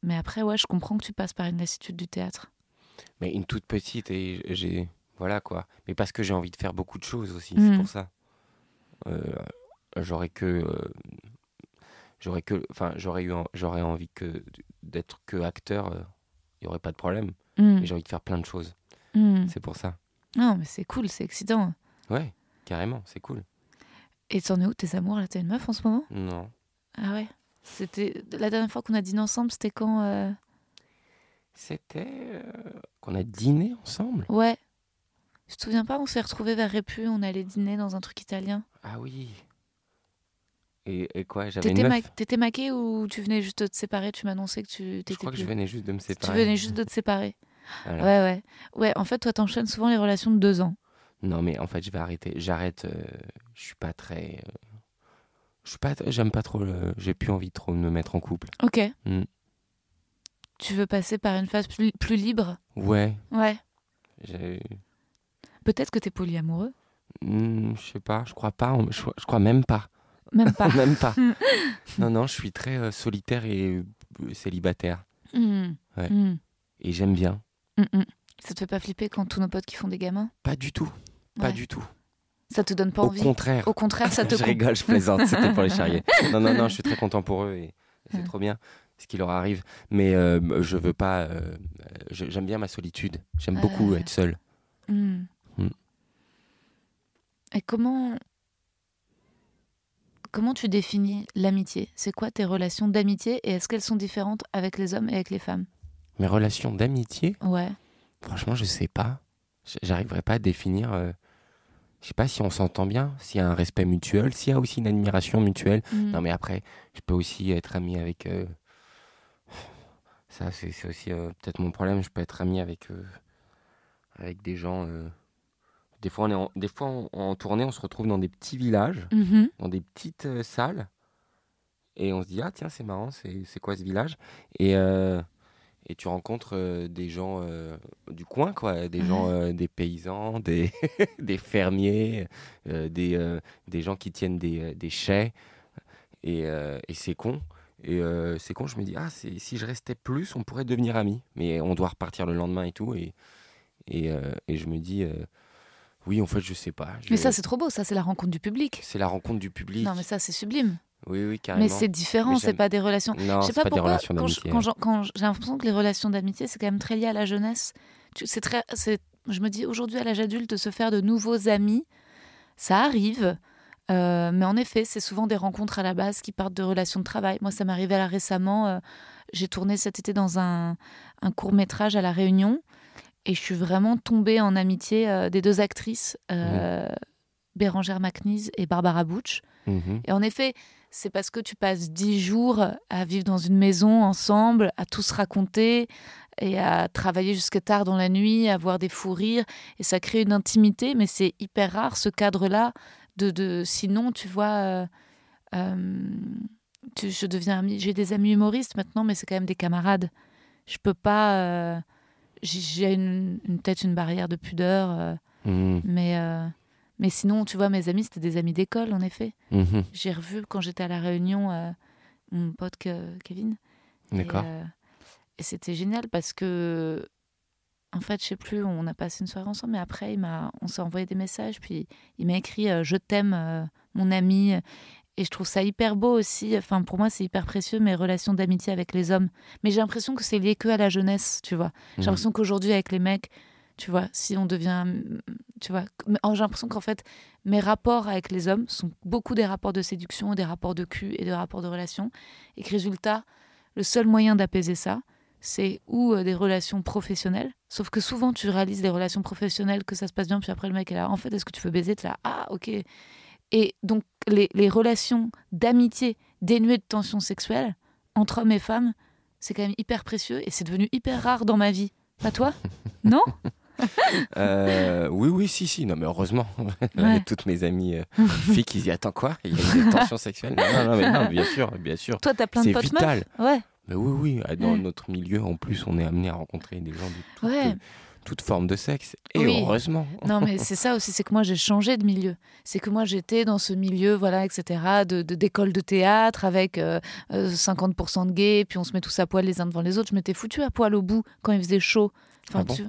Speaker 1: mais après, ouais, je comprends que tu passes par une lassitude du théâtre.
Speaker 2: Mais une toute petite et j'ai voilà quoi. Mais parce que j'ai envie de faire beaucoup de choses aussi, c'est pour ça. Euh, j'aurais que euh, j'aurais que enfin j'aurais eu j'aurais envie que d'être que acteur, euh, il y aurait pas de problème. Mais j'ai envie de faire plein de choses.
Speaker 1: Mm.
Speaker 2: C'est pour ça.
Speaker 1: Non, mais c'est cool, c'est excitant.
Speaker 2: Ouais, carrément, c'est cool.
Speaker 1: Et t'en es où tes amours là? T'as une meuf en ce moment?
Speaker 2: Non.
Speaker 1: Ah ouais? C'était la dernière fois qu'on a dîné ensemble, c'était quand euh,
Speaker 2: C'était euh, qu'on a dîné ensemble?
Speaker 1: Ouais. Je te souviens pas, on s'est retrouvés vers Répu, on allait dîner dans un truc italien.
Speaker 2: Ah oui. Et, et quoi J'avais
Speaker 1: T'étais ma- t'étais maqué ou tu venais juste de te séparer? Tu m'annonçais que tu
Speaker 2: Je
Speaker 1: t'étais
Speaker 2: crois que je venais juste de me
Speaker 1: Tu
Speaker 2: séparer.
Speaker 1: venais juste de te séparer.
Speaker 2: Voilà.
Speaker 1: Ouais, ouais. Ouais, en fait, toi, t'enchaînes souvent les relations de deux ans.
Speaker 2: Non, mais en fait, je vais arrêter. J'arrête. euh, je suis pas très. euh, je pas. J'aime pas trop. le- J'ai plus envie trop de me mettre en couple.
Speaker 1: Ok.
Speaker 2: Mm.
Speaker 1: Tu veux passer par une phase plus, plus libre?
Speaker 2: Ouais.
Speaker 1: Ouais.
Speaker 2: j'ai-
Speaker 1: Peut-être que t'es polyamoureux.
Speaker 2: Hmm, je sais pas. Je crois pas. Je, je crois même pas.
Speaker 1: Même pas. *laughs*
Speaker 2: même pas. *laughs* non, non. Je suis très euh, solitaire et euh, célibataire.
Speaker 1: Mm.
Speaker 2: Ouais.
Speaker 1: Mm.
Speaker 2: Et j'aime bien.
Speaker 1: Mm, mm. Ça te fait pas flipper quand tous nos potes qui font des gamins?
Speaker 2: Pas du tout. Pas
Speaker 1: Ouais.
Speaker 2: du tout.
Speaker 1: Ça te donne pas
Speaker 2: Au
Speaker 1: envie
Speaker 2: contraire.
Speaker 1: Au contraire, ça *laughs* te
Speaker 2: je rigole, je plaisante, c'était pour les *laughs* charrier. Non, non, non, je suis très content pour eux et c'est
Speaker 1: Ouais.
Speaker 2: trop bien ce qui leur arrive. Mais euh, je veux pas. euh, je- J'aime bien ma solitude. J'aime beaucoup être seul.
Speaker 1: Mm.
Speaker 2: Mm.
Speaker 1: Et comment comment tu définis l'amitié? C'est quoi tes relations d'amitié et est-ce qu'elles sont différentes avec les hommes et avec les femmes?
Speaker 2: Mes relations d'amitié,
Speaker 1: Ouais.
Speaker 2: franchement, je sais pas. J'arriverai pas à définir. Je sais pas si on s'entend bien, s'il y a un respect mutuel, s'il y a aussi une admiration mutuelle.
Speaker 1: Mm.
Speaker 2: Non, mais après, je peux aussi être ami avec. euh, Ça, c'est aussi euh, peut-être mon problème. Je peux être ami avec, euh, avec des gens. Des fois, on est en, des fois en, en tournée, on se retrouve dans des petits villages,
Speaker 1: Mhm.
Speaker 2: dans des petites salles. Et on se dit, ah tiens, c'est marrant, c'est c'est quoi ce village? Et, et tu rencontres euh, des gens euh, du coin, quoi. Des gens, euh, des paysans, *laughs* des, des fermiers, des, des gens qui tiennent des, des chais. Et, et c'est con. Et c'est con, je me dis, ah, si je restais plus, on pourrait devenir amis. Mais on doit repartir le lendemain et tout. Et, et, et je me dis, oui, en fait, je sais pas.
Speaker 1: Mais ça, c'est trop beau. Ça, c'est la rencontre du public.
Speaker 2: c'est la rencontre du public.
Speaker 1: Non, mais ça, c'est sublime.
Speaker 2: Oui, oui, carrément.
Speaker 1: Mais c'est différent. C'est pas des relations.
Speaker 2: Non,
Speaker 1: je sais pas,
Speaker 2: pas,
Speaker 1: pourquoi. quand je-
Speaker 2: d'amitié.
Speaker 1: quand j'en- quand j'ai l'impression que les relations d'amitié, c'est quand même très lié à la jeunesse. C'est très. c'est- Je me dis aujourd'hui à l'âge adulte, se faire de nouveaux amis, ça arrive. Euh, mais en effet, c'est souvent des rencontres à la base qui partent de relations de travail. Moi, ça m'est arrivé là récemment. euh, j'ai tourné cet été dans un, un court métrage à La Réunion et je suis vraiment tombée en amitié euh, des deux actrices, euh, Bérangère McNeese et Barbara Butch.
Speaker 2: Mhm.
Speaker 1: Et en effet, c'est parce que tu passes dix jours à vivre dans une maison ensemble, à tout se raconter et à travailler jusque tard dans la nuit, à avoir des fous rires. Et ça crée une intimité, mais c'est hyper rare ce cadre-là. De, de, sinon, tu vois, euh, euh, tu- je deviens ami. J'ai des amis humoristes maintenant, mais c'est quand même des camarades. Je peux pas. euh, j'ai- une, une- peut-être une barrière de pudeur,
Speaker 2: Mhm.
Speaker 1: mais, mais sinon, tu vois, mes amis, c'était des amis d'école, en effet.
Speaker 2: Mhm.
Speaker 1: J'ai revu quand j'étais à la Réunion euh, mon pote que- Kevin. Et,
Speaker 2: D'accord.
Speaker 1: euh, Et, c'était génial parce que, en fait, je sais plus, on a passé une soirée ensemble, mais après, il m'a, on s'est envoyé des messages, puis il m'a écrit euh, Je t'aime, mon ami. Et je trouve ça hyper beau aussi. Enfin, pour moi, c'est hyper précieux, mes relations d'amitié avec les hommes. Mais j'ai l'impression que c'est lié que à la jeunesse, tu vois. J'ai
Speaker 2: Mhm.
Speaker 1: l'impression qu'aujourd'hui, avec les mecs, tu vois, si on devient. Tu vois, oh, j'ai l'impression qu'en fait, mes rapports avec les hommes sont beaucoup des rapports de séduction, des rapports de cul et des rapports de relation. Et que résultat, le seul moyen d'apaiser ça, c'est ou euh, des relations professionnelles. Sauf que souvent, tu réalises des relations professionnelles, que ça se passe bien, puis après, le mec est là, en fait, est-ce que tu veux baiser? T'es là, ah, ok. Et donc, les, les relations d'amitié dénuées de tension sexuelle entre hommes et femmes, c'est quand même hyper précieux et c'est devenu hyper rare dans ma vie. Pas toi? *laughs* Non? *laughs*
Speaker 2: Euh, oui, oui, si, si. Non, mais heureusement. *laughs*
Speaker 1: Ouais.
Speaker 2: Toutes mes amies euh, *laughs* filles qui disent Attends, quoi? Il y a une tension sexuelle Non, non, non, mais non, bien sûr, bien sûr.
Speaker 1: Toi, t'as plein de potes
Speaker 2: vital.
Speaker 1: Ouais.
Speaker 2: Mais oui, oui. euh, Dans
Speaker 1: Ouais.
Speaker 2: notre milieu, en plus, on est amené à rencontrer des gens de toute,
Speaker 1: Ouais.
Speaker 2: toute forme de sexe. Et
Speaker 1: Oui.
Speaker 2: heureusement.
Speaker 1: Non, mais c'est ça aussi, c'est que moi j'ai changé de milieu. C'est que moi j'étais dans ce milieu, voilà, etc., de d'école de, théâtre avec euh, euh, 50% de gays, puis on se met tous à poil les uns devant les autres. Je m'étais foutue à poil au bout quand il faisait chaud. Enfin,
Speaker 2: Ah bon?
Speaker 1: tu-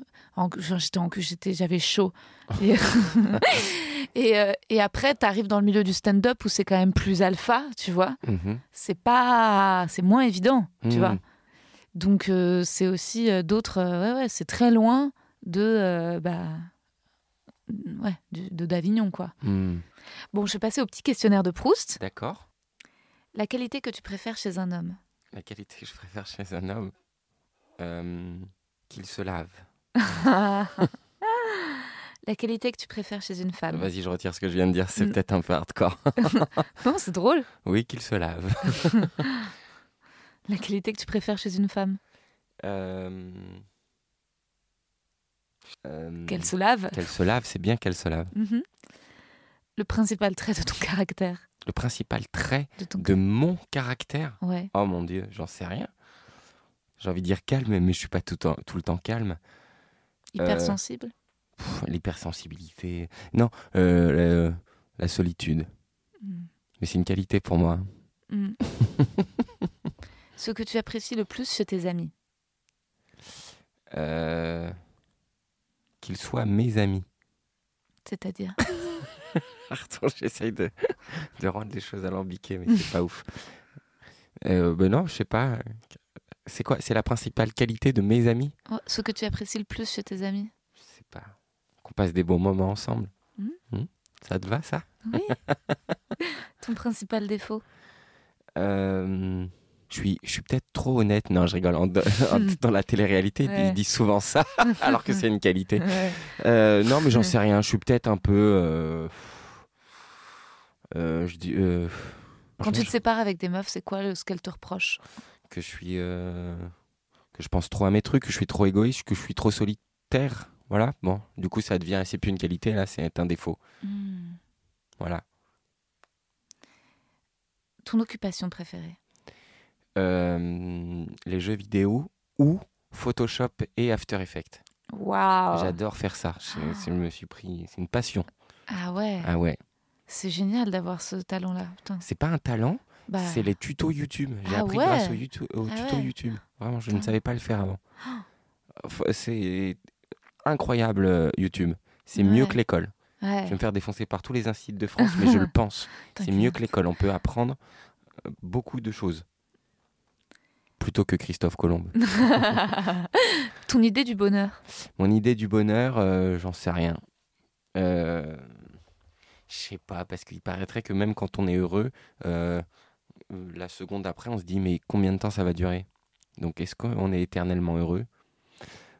Speaker 1: j'étais en j'étais, j'avais chaud. Et, *laughs* et, euh, et après, t'arrives dans le milieu du stand-up où c'est quand même plus alpha, tu vois.
Speaker 2: Mhm.
Speaker 1: C'est pas, c'est moins évident, tu
Speaker 2: Mhm.
Speaker 1: vois. Donc euh, c'est aussi euh, d'autres, ouais, ouais, c'est très loin de, bah, ouais, de d'Avignon, quoi.
Speaker 2: Mhm.
Speaker 1: Bon, je vais passer au petit questionnaire de Proust.
Speaker 2: D'accord.
Speaker 1: La qualité que tu préfères chez un homme?
Speaker 2: La qualité que je préfère chez un homme, qu'il se lave.
Speaker 1: La qualité que tu préfères chez une femme
Speaker 2: Vas-y, je retire ce que je viens de dire, c'est
Speaker 1: Mm.
Speaker 2: peut-être un peu hardcore. *laughs*
Speaker 1: Non, c'est drôle.
Speaker 2: Oui, qu'il se lave. *laughs*
Speaker 1: La qualité que tu préfères chez une femme
Speaker 2: Euh, euh,
Speaker 1: Qu'elle se lave
Speaker 2: qu'elle se lave, c'est bien qu'elle se lave.
Speaker 1: Mhm. Le principal trait de ton caractère
Speaker 2: Le principal trait
Speaker 1: de ton...
Speaker 2: de mon caractère,
Speaker 1: Ouais.
Speaker 2: oh mon Dieu, j'en sais rien. J'ai envie de dire calme, mais je suis pas tout le temps calme.
Speaker 1: Hypersensible?
Speaker 2: Pff, L'hypersensibilité. Non, euh, la solitude.
Speaker 1: Mm.
Speaker 2: Mais c'est une qualité pour moi.
Speaker 1: Mm. *laughs* Ce que tu apprécies le plus chez tes amis?
Speaker 2: Euh, Qu'ils soient mes amis.
Speaker 1: C'est-à-dire? *laughs*
Speaker 2: Pardon, j'essaye de, de rendre les choses alambiquées, mais c'est pas ouf. Euh, ben non, je sais pas. C'est quoi? C'est la principale qualité de mes amis?
Speaker 1: Oh, Ce que tu apprécies le plus chez tes amis?
Speaker 2: Je sais pas. Qu'on passe des bons moments ensemble.
Speaker 1: Mhm.
Speaker 2: Hmm? Ça te va, ça?
Speaker 1: Oui. *laughs* ton principal défaut?
Speaker 2: Euh, Je suis, je suis peut-être trop honnête. Non, je rigole. En- en-
Speaker 1: Hmm.
Speaker 2: dans la télé-réalité,
Speaker 1: Ouais.
Speaker 2: ils disent souvent ça, *laughs* alors que c'est une qualité.
Speaker 1: Ouais.
Speaker 2: Euh, non, mais j'en sais rien. Je suis peut-être un peu. euh, je dis.
Speaker 1: Quand tu te sépares avec des meufs, c'est quoi ce qu'elles te reprochent?
Speaker 2: Que je suis euh, que je pense trop à mes trucs, que je suis trop égoïste, que je suis trop solitaire. Voilà. Bon, du coup, ça devient c'est plus une qualité là, c'est un défaut.
Speaker 1: Hmm.
Speaker 2: Voilà.
Speaker 1: Ton occupation préférée?
Speaker 2: Euh, les jeux vidéo ou Photoshop et After Effects.
Speaker 1: Waouh
Speaker 2: J'adore faire ça. Je, je me suis pris, c'est une passion.
Speaker 1: Ah ouais,
Speaker 2: Ah ouais.
Speaker 1: c'est génial d'avoir ce talent-là.
Speaker 2: C'est pas un talent,
Speaker 1: Bah,
Speaker 2: c'est les tutos YouTube. J'ai
Speaker 1: Ah
Speaker 2: appris
Speaker 1: ouais.
Speaker 2: grâce aux, YouTube, aux
Speaker 1: Ah
Speaker 2: tutos
Speaker 1: ouais.
Speaker 2: YouTube. Vraiment, je ne savais pas le faire avant. Enfin, C'est incroyable euh, YouTube. C'est mieux que l'école. Je vais me faire défoncer par tous les instituts de France, mais je le *laughs* pense. C'est mieux que l'école. On peut apprendre euh, beaucoup de choses. Plutôt que Christophe Colomb. *laughs*
Speaker 1: Ton idée du bonheur
Speaker 2: Mon idée du bonheur, euh, j'en sais rien. Euh, Je sais pas, parce qu'il paraîtrait que même quand on est heureux, euh, la seconde après, on se dit mais combien de temps ça va durer? Donc est-ce qu'on est éternellement heureux?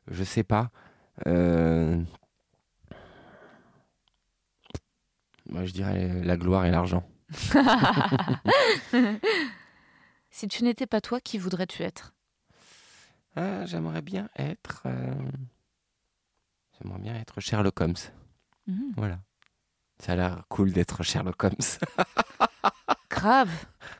Speaker 2: Je sais pas. Euh, Moi, je dirais la gloire et l'argent. *laughs*
Speaker 1: Si tu n'étais pas toi, qui voudrais-tu être?
Speaker 2: Ah, J'aimerais bien être. euh, J'aimerais bien être Sherlock Holmes.
Speaker 1: Mhm.
Speaker 2: Voilà. Ça a l'air cool d'être Sherlock Holmes. *laughs*
Speaker 1: Grave.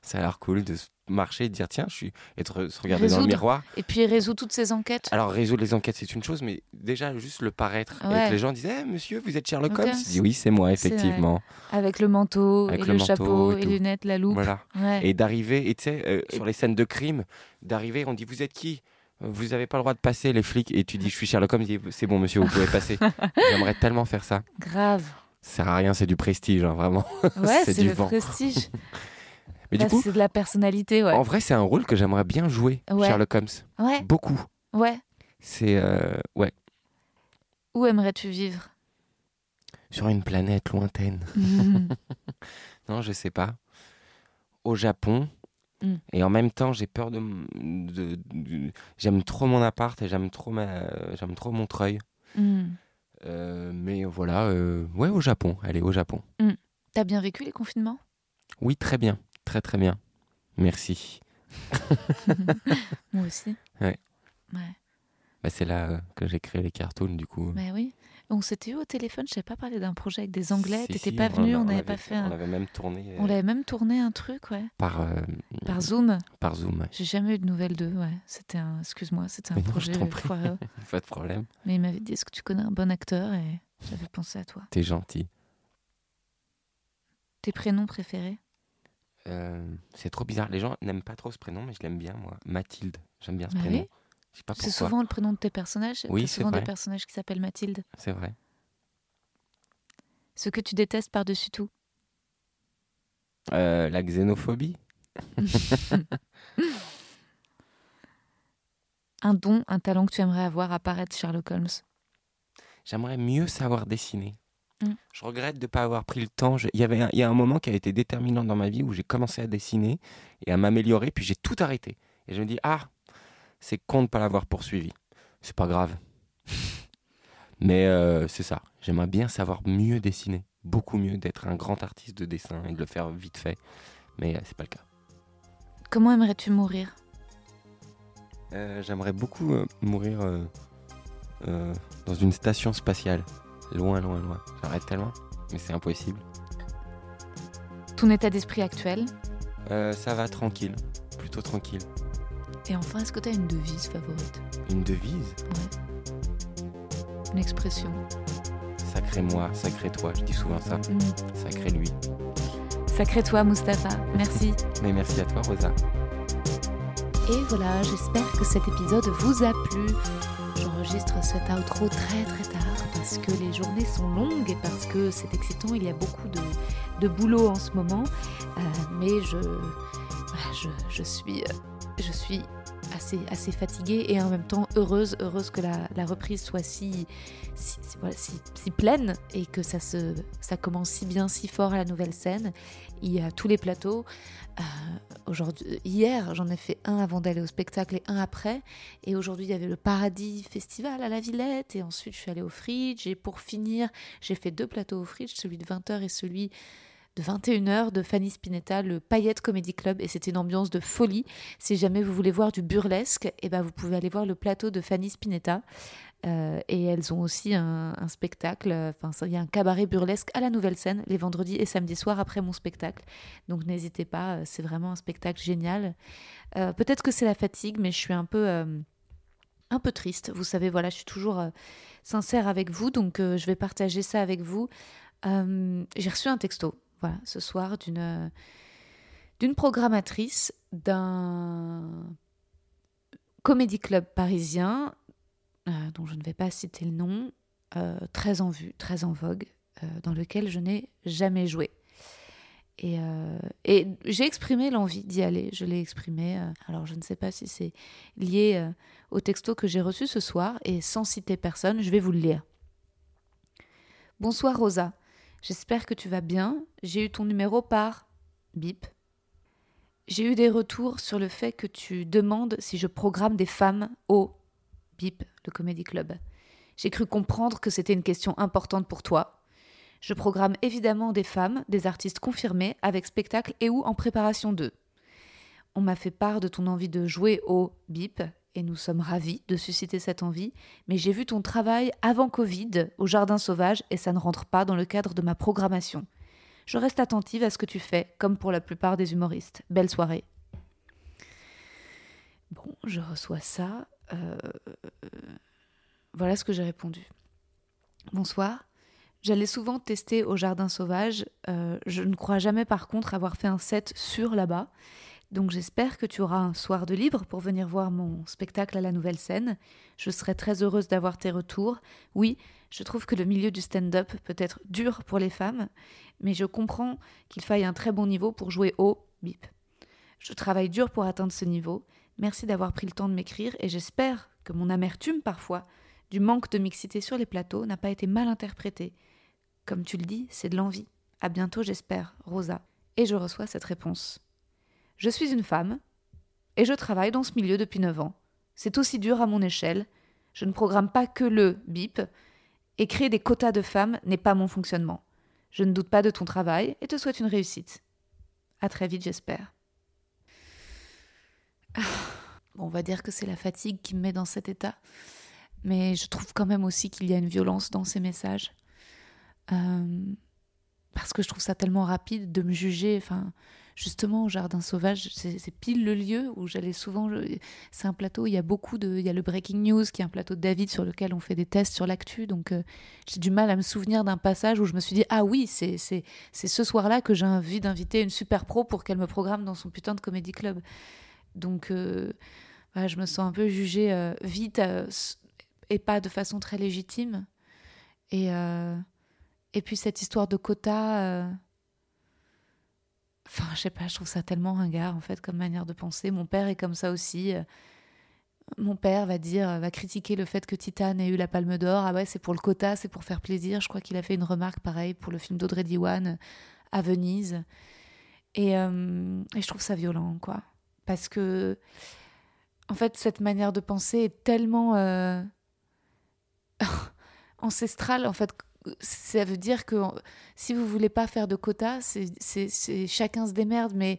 Speaker 2: Ça a l'air cool de marcher et de dire tiens, je suis. et de se regarder dans le
Speaker 1: Résoudre.
Speaker 2: miroir.
Speaker 1: Et puis résout toutes ces enquêtes.
Speaker 2: Alors, résoudre les enquêtes, c'est une chose, mais déjà, juste le paraître. Et que les gens disent Eh, monsieur, vous êtes Sherlock. Holmes? Dis oui, c'est moi, effectivement.
Speaker 1: Avec le manteau,
Speaker 2: Avec
Speaker 1: et
Speaker 2: le
Speaker 1: chapeau,
Speaker 2: et
Speaker 1: les lunettes, la loupe.
Speaker 2: Voilà.
Speaker 1: Ouais.
Speaker 2: Et d'arriver, et tu sais, euh, sur les scènes de crime, d'arriver, on dit Vous êtes qui? Vous n'avez pas le droit de passer, les flics. Et tu dis Je suis Sherlock Holmes. C'est bon, monsieur, vous pouvez passer. *laughs* J'aimerais tellement faire ça.
Speaker 1: Grave.
Speaker 2: Ça sert à rien, c'est du prestige, hein, vraiment.
Speaker 1: Ouais, *laughs*
Speaker 2: C'est
Speaker 1: c'est
Speaker 2: du
Speaker 1: le
Speaker 2: vent.
Speaker 1: prestige. *laughs*
Speaker 2: Mais
Speaker 1: Là,
Speaker 2: du coup,
Speaker 1: c'est de la personnalité, ouais.
Speaker 2: en vrai, c'est un rôle que j'aimerais bien jouer,
Speaker 1: Ouais.
Speaker 2: Sherlock Holmes.
Speaker 1: Ouais,
Speaker 2: Beaucoup.
Speaker 1: ouais.
Speaker 2: C'est. euh, ouais.
Speaker 1: Où aimerais-tu vivre?
Speaker 2: Sur une planète lointaine.
Speaker 1: Mhm. *laughs* *laughs*
Speaker 2: Non, je sais pas. Au Japon.
Speaker 1: Mm.
Speaker 2: Et en même temps, j'ai peur de. m- de- de- j'aime trop mon appart et j'aime trop, ma... j'aime trop Montreuil.
Speaker 1: Mhm.
Speaker 2: Euh, mais voilà, euh, ouais, au Japon. Allez, au Japon.
Speaker 1: T'as bien vécu les confinements?
Speaker 2: Oui, très bien. Très, très bien. Merci. *laughs*
Speaker 1: Moi aussi.
Speaker 2: Ouais.
Speaker 1: Ouais.
Speaker 2: Bah, c'est là euh, que j'ai créé les cartoons, du coup.
Speaker 1: Mais oui. On s'était eu au téléphone, je sais pas parlé d'un projet avec des Anglais.
Speaker 2: Si,
Speaker 1: T'étais
Speaker 2: si,
Speaker 1: pas venu, on n'avait pas fait
Speaker 2: On
Speaker 1: un...
Speaker 2: avait même tourné euh,
Speaker 1: On l'avait même tourné un truc, ouais.
Speaker 2: par, euh,
Speaker 1: Par Zoom.
Speaker 2: par Zoom. ouais.
Speaker 1: J'ai jamais eu de nouvelles d'eux, ouais. C'était un... Excuse-moi, c'était un
Speaker 2: Mais non, je
Speaker 1: projet
Speaker 2: t'en prie.
Speaker 1: foireux. *laughs*
Speaker 2: Pas de problème.
Speaker 1: Mais il m'avait dit, est-ce que tu connais un bon acteur? Et j'avais pensé à toi.
Speaker 2: T'es gentil.
Speaker 1: Tes prénoms préférés?
Speaker 2: Euh, c'est trop bizarre. Les gens n'aiment pas trop ce prénom, mais je l'aime bien, moi. Mathilde. J'aime bien ce
Speaker 1: Bah
Speaker 2: prénom.
Speaker 1: oui.
Speaker 2: Je sais pas
Speaker 1: C'est souvent le prénom de tes personnages?
Speaker 2: Oui, c'est
Speaker 1: souvent des
Speaker 2: vrai.
Speaker 1: personnages qui s'appellent Mathilde.
Speaker 2: C'est vrai.
Speaker 1: Ce que tu détestes par-dessus tout?
Speaker 2: Euh, la xénophobie *laughs* *laughs*
Speaker 1: Un don, un talent que tu aimerais avoir à part être Sherlock Holmes?
Speaker 2: J'aimerais mieux savoir dessiner.
Speaker 1: Mm.
Speaker 2: Je regrette de ne pas avoir pris le temps. Je- Il y avait un, il y a un moment qui a été déterminant dans ma vie où j'ai commencé à dessiner et à m'améliorer, puis j'ai tout arrêté. Et je me dis, ah, c'est con de ne pas l'avoir poursuivi. C'est pas grave. *laughs* Mais euh, c'est ça. J'aimerais bien savoir mieux dessiner. Beaucoup mieux d'être un grand artiste de dessin et de le faire vite fait. Mais euh, c'est pas le cas.
Speaker 1: Comment aimerais-tu mourir?
Speaker 2: Euh, J'aimerais beaucoup euh, mourir dans une station spatiale. Loin, loin, loin. J'aimerais tellement, mais c'est impossible.
Speaker 1: Ton état d'esprit actuel
Speaker 2: Euh, ça va tranquille, plutôt tranquille.
Speaker 1: Et enfin, est-ce que tu as une devise favorite?
Speaker 2: Une devise?
Speaker 1: Une expression
Speaker 2: Sacré moi, sacré toi, je dis souvent ça.
Speaker 1: Mm.
Speaker 2: Sacré lui.
Speaker 1: Sacré toi, Mustapha. Merci.
Speaker 2: Mais merci à toi, Rosa.
Speaker 1: Et voilà, j'espère que cet épisode vous a plu. J'enregistre cet outro très très tard parce que les journées sont longues et parce que c'est excitant, il y a beaucoup de, de boulot en ce moment. Euh, mais je, je, suis, euh, je suis assez, assez fatiguée et en même temps heureuse, heureuse que la, la reprise soit si, si, si, si pleine et que ça, se, ça commence si bien, si fort à la nouvelle scène. Il y a tous les plateaux. Euh, aujourd'hui, hier, j'en ai fait un avant d'aller au spectacle et un après. Et aujourd'hui, il y avait le Paradis Festival à la Villette. Et ensuite, je suis allée au Fridge. Et pour finir, j'ai fait deux plateaux au Fridge, celui de 20h et celui de 21h de Fanny Spinetta, le Paillette Comedy Club. Et c'était une ambiance de folie. Si jamais vous voulez voir du burlesque, eh ben, vous pouvez aller voir le plateau de Fanny Spinetta. Euh, et elles ont aussi un, spectacle, enfin il y a un cabaret burlesque à la nouvelle scène les vendredis et samedis soirs après mon spectacle. Donc n'hésitez pas, euh, c'est vraiment un spectacle génial. Euh, Peut-être que c'est la fatigue, mais je suis un peu, un peu triste. Vous savez, voilà, je suis toujours sincère avec vous, donc je vais partager ça avec vous. J'ai reçu un texto, voilà, ce soir d'une euh, d'une programmatrice d'un comédie club parisien euh, dont je ne vais pas citer le nom, euh, très en vue, très en vogue, dans lequel je n'ai jamais joué. Et, et j'ai exprimé l'envie d'y aller, je l'ai exprimé. alors je ne sais pas si c'est lié au texto que j'ai reçu ce soir, et sans citer personne, je vais vous le lire. Bonsoir Rosa. J'espère que tu vas bien. J'ai eu ton numéro par bip. J'ai eu des retours sur le fait que tu demandes si je programme des femmes au bip, le Comedy Club. J'ai cru comprendre que c'était une question importante pour toi. Je programme évidemment des femmes, des artistes confirmés, avec spectacle et ou en préparation d'eux. On m'a fait part de ton envie de jouer au bip, et nous sommes ravis de susciter cette envie, mais j'ai vu ton travail avant Covid au Jardin Sauvage et ça ne rentre pas dans le cadre de ma programmation. Je reste attentive à ce que tu fais, comme pour la plupart des humoristes. Belle soirée. Bon, je reçois ça. Euh, voilà ce que j'ai répondu. Bonsoir. J'allais souvent tester au Jardin Sauvage. Euh, je ne crois jamais par contre avoir fait un set sur là-bas. Donc j'espère que tu auras un soir de libre pour venir voir mon spectacle à la nouvelle scène. Je serai très heureuse d'avoir tes retours. Oui, je trouve que le milieu du stand-up peut être dur pour les femmes, mais je comprends qu'il faille un très bon niveau pour jouer au bip. Je travaille dur pour atteindre ce niveau. Merci d'avoir pris le temps de m'écrire et j'espère que mon amertume parfois du manque de mixité sur les plateaux n'a pas été mal interprétée. Comme tu le dis, c'est de l'envie. À bientôt, j'espère, Rosa. Et je reçois cette réponse. Je suis une femme, et je travaille dans ce milieu depuis 9 ans. C'est aussi dur à mon échelle. Je ne programme pas que le BIP, et créer des quotas de femmes n'est pas mon fonctionnement. Je ne doute pas de ton travail et te souhaite une réussite. À très vite, j'espère. Bon, on va dire que c'est la fatigue qui me met dans cet état, mais je trouve quand même aussi qu'il y a une violence dans ces messages. Euh, parce que je trouve ça tellement rapide de me juger. Enfin, justement au jardin sauvage, c'est pile le lieu où j'allais souvent. C'est un plateau, il y a beaucoup de. Il y a le Breaking News qui est un plateau de David sur lequel on fait des tests sur l'actu. Donc euh, j'ai du mal à me souvenir d'un passage où je me suis dit Ah oui, c'est ce soir-là que j'ai envie d'inviter une super pro pour qu'elle me programme dans son putain de comédie club. Donc euh, je me sens un peu jugée euh, vite et pas de façon très légitime. Et, et puis cette histoire de quota Enfin, je sais pas, je trouve ça tellement ringard en fait comme manière de penser. Mon père est comme ça aussi. Mon père va dire, va critiquer le fait que Titane ait eu la Palme d'Or. Ah ouais, c'est pour le quota, c'est pour faire plaisir. Je crois qu'il a fait une remarque pareille pour le film d'Audrey Diwan à Venise. Et, euh, je trouve ça violent, quoi. Parce que, en fait, cette manière de penser est tellement euh, *laughs* ancestrale, en fait, ça veut dire que si vous voulez pas faire de quotas, c'est chacun se démerde, mais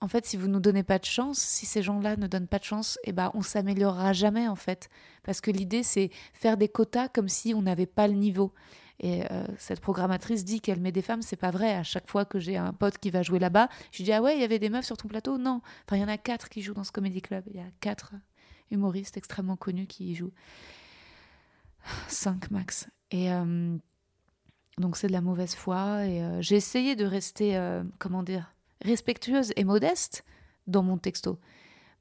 Speaker 1: en fait, si vous nous donnez pas de chance, si ces gens-là ne donnent pas de chance, eh ben, on s'améliorera jamais, en fait. Parce que l'idée, c'est faire des quotas comme si on n'avait pas le niveau. Et euh, cette programmatrice dit qu'elle met des femmes, c'est pas vrai. À chaque fois que j'ai un pote qui va jouer là-bas, je dis Ah ouais, il y avait des meufs sur ton plateau? Non. Enfin, il y en a quatre qui jouent dans ce comédie club. Il y a quatre humoristes extrêmement connus qui y jouent. Cinq max. Et. Euh, donc c'est de la mauvaise foi. Et euh, j'ai essayé de rester, euh, comment dire, respectueuse et modeste dans mon texto.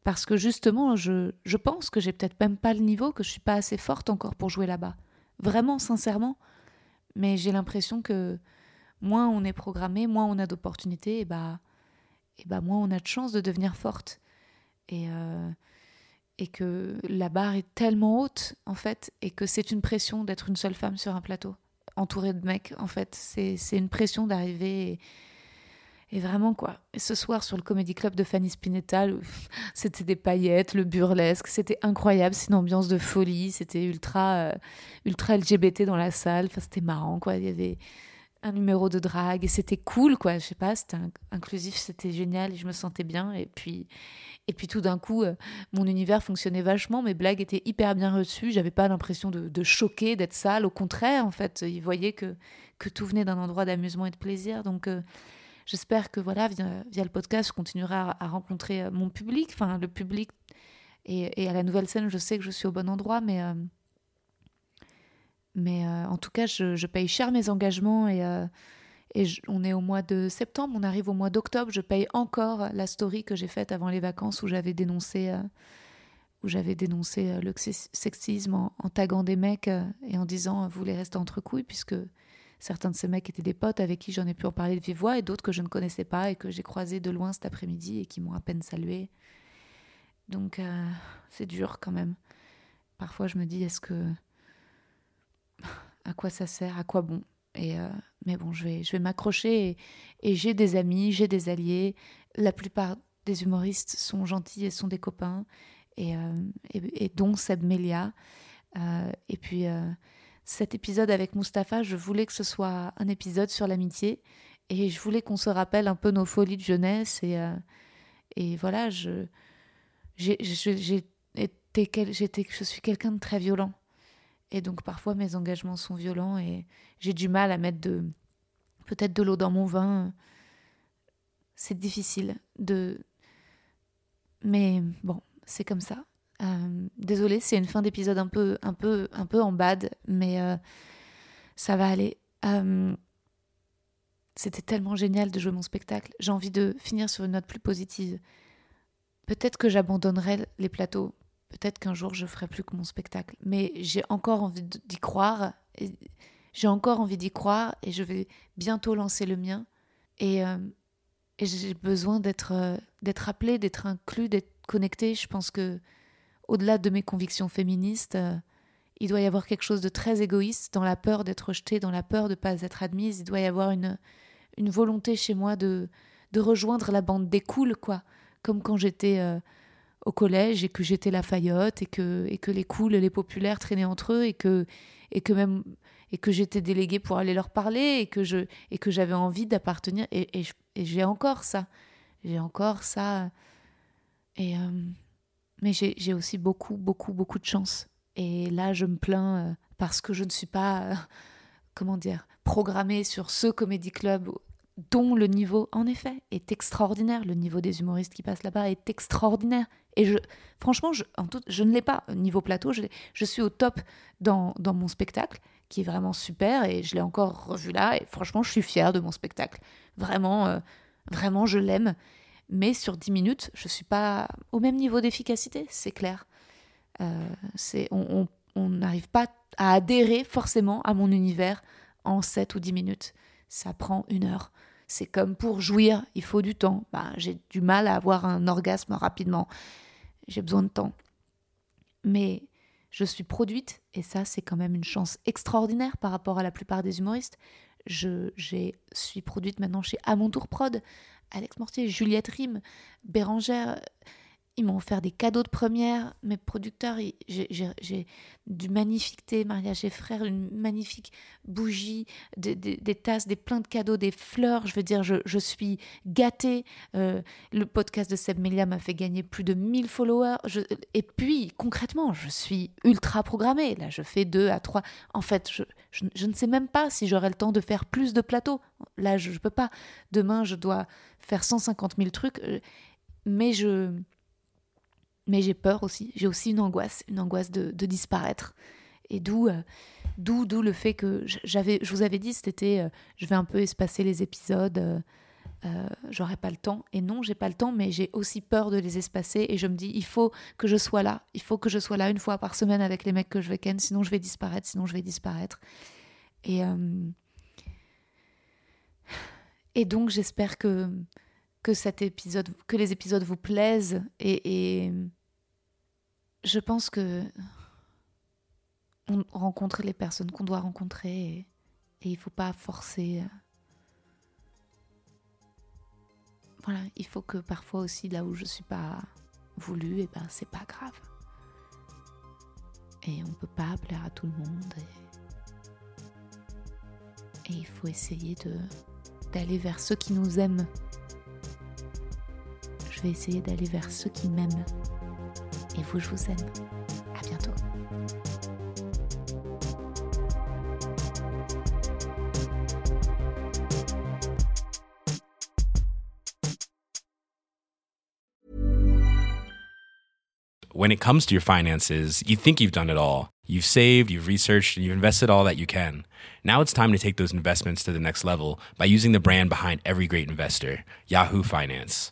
Speaker 1: Parce que justement, je, je pense que j'ai peut-être même pas le niveau, que je suis pas assez forte encore pour jouer là-bas. Vraiment, sincèrement. Mais j'ai l'impression que moins on est programmé, moins on a d'opportunités, et bah, et bah moins on a de chances de devenir forte. Et, euh, et que la barre est tellement haute, en fait, et que c'est une pression d'être une seule femme sur un plateau entourée de mecs, en fait. C'est une pression d'arriver. Et, vraiment, quoi. Ce soir, sur le Comedy Club de Fanny Spinetta, *laughs* c'était des paillettes, le burlesque, c'était incroyable. C'est une ambiance de folie. C'était ultra, euh, ultra LGBT dans la salle. Enfin, c'était marrant, quoi. Il y avait un numéro de drague et c'était cool quoi. Je sais pas c'était inclusif c'était génial et je me sentais bien. Et puis et puis tout d'un coup euh, mon univers fonctionnait vachement. Mes blagues étaient hyper bien reçues. J'avais pas l'impression de, choquer d'être sale. Au contraire en fait ils voyaient que que tout venait d'un endroit d'amusement et de plaisir. Donc euh, j'espère que voilà via, le podcast je continuerai à, rencontrer euh, mon public enfin le public. Et, et, à la nouvelle scène je sais que je suis au bon endroit mais mais euh, en tout cas, je, paye cher mes engagements et, euh, et on est au mois de septembre, on arrive au mois d'octobre, je paye encore la story que j'ai faite avant les vacances où j'avais dénoncé, euh, où j'avais dénoncé le sexisme en, taguant des mecs et en disant vous les restez entre couilles? puisque certains de ces mecs étaient des potes avec qui j'en ai pu en parler de vive voix et d'autres que je ne connaissais pas et que j'ai croisés de loin cet après-midi et qui m'ont à peine salué. Donc c'est dur quand même. Parfois je me dis est-ce que à quoi ça sert, à quoi bon. Et, euh, mais bon, je vais, je vais m'accrocher et, j'ai des amis, j'ai des alliés. La plupart des humoristes sont gentils et sont des copains, et, euh, dont Seb Melia. Euh, et puis cet épisode avec Mustapha, je voulais que ce soit un épisode sur l'amitié, et je voulais qu'on se rappelle un peu nos folies de jeunesse. Et, et voilà, je, j'ai, j'ai, j'ai été, j'étais, je suis quelqu'un de très violent. Et donc parfois mes engagements sont violents et j'ai du mal à mettre de peut-être de l'eau dans mon vin. C'est difficile de mais bon, c'est comme ça. Euh, désolée, c'est une fin d'épisode un peu un peu un peu en bad, mais euh, ça va aller. Euh, c'était tellement génial de jouer mon spectacle. J'ai envie de finir sur une note plus positive. Peut-être que j'abandonnerai les plateaux. Peut-être qu'un jour je ferai plus que mon spectacle. Mais j'ai encore envie d'y croire. J'ai encore envie d'y croire et je vais bientôt lancer le mien. Et, euh, j'ai besoin d'être euh, d'être appelé, d'être inclus, d'être connecté. Je pense que au-delà de mes convictions féministes, euh, il doit y avoir quelque chose de très égoïste dans la peur d'être rejetée, dans la peur de ne pas être admise. Il doit y avoir une, volonté chez moi de, de rejoindre la bande des cools, quoi. Comme quand j'étais au collège et que j'étais la faillotte et que, et que les cools, les populaires traînaient entre eux et que, et que même et que j'étais déléguée pour aller leur parler et que je et que j'avais envie d'appartenir et, j'ai encore ça. J'ai encore ça. Et euh, mais j'ai j'ai aussi beaucoup beaucoup beaucoup de chance. Et là je me plains euh, parce que je ne suis pas euh, comment dire programmée sur ce comédie club dont le niveau en effet est extraordinaire. Le niveau des humoristes qui passent là-bas est extraordinaire. Et je franchement je, je ne l'ai pas niveau plateau je, je suis au top dans, dans mon spectacle qui est vraiment super et je l'ai encore revu là et franchement je suis fière de mon spectacle. Vraiment euh, vraiment je l'aime. Mais sur 10 minutes je suis pas au même niveau d'efficacité c'est clair. Euh, c'est on n'arrive pas à adhérer forcément à mon univers en 7 ou 10 minutes ça prend une heure c'est comme pour jouir il faut du temps Ben, j'ai du mal à avoir un orgasme rapidement j'ai besoin de temps mais je suis produite, et ça, c'est quand même une chance extraordinaire par rapport à la plupart des humoristes. Je suis produite maintenant chez À mon tour prod, Alex Mortier, Juliette Rime, Bérangère. Ils m'ont offert des cadeaux de première. Mes producteurs, j'ai- du magnifique thé, mariage et frères, une magnifique bougie, des, tasses, des plein de cadeaux, des fleurs. Je veux dire, je, je suis gâtée. Euh, le podcast de Seb Melia m'a fait gagner plus de 1000 followers. Et puis, concrètement, je suis ultra programmée. Là, je fais deux à trois. En fait, je, je- je ne sais même pas si j'aurai le temps de faire plus de plateaux. Là, je ne peux pas. Demain, je dois faire 150 000 trucs. Euh, Mais je. Mais j'ai peur aussi. J'ai aussi une angoisse, une angoisse de, disparaître. Et d'où, euh, d'où, le fait que j'avais, je vous avais dit cet été, euh, je vais un peu espacer les épisodes. euh, euh, j'aurai pas le temps. Et non, j'ai pas le temps, mais j'ai aussi peur de les espacer. Et je me dis, il faut que je sois là. Il faut que je sois là une fois par semaine avec les mecs que je vais ken, sinon je vais disparaître, sinon je vais disparaître. Et, euh, et donc j'espère que, que cet épisode, que les épisodes vous plaisent. Et je pense que on rencontre les personnes qu'on doit rencontrer et, il faut pas forcer. euh, voilà, il faut que parfois aussi là où je suis pas voulue, et ben c'est pas grave. Et on peut pas plaire à tout le monde. Et, et il faut essayer de d'aller vers ceux qui nous aiment. Je vais essayer d'aller vers ceux qui m'aiment. Et vous, je vous aime. À bientôt.
Speaker 3: when it comes to your finances, you think you've done it all. You've saved, you've researched, and you've invested all that you can. Now it's time to take those investments to the next level by using the brand behind every great investor, Yahoo Finance.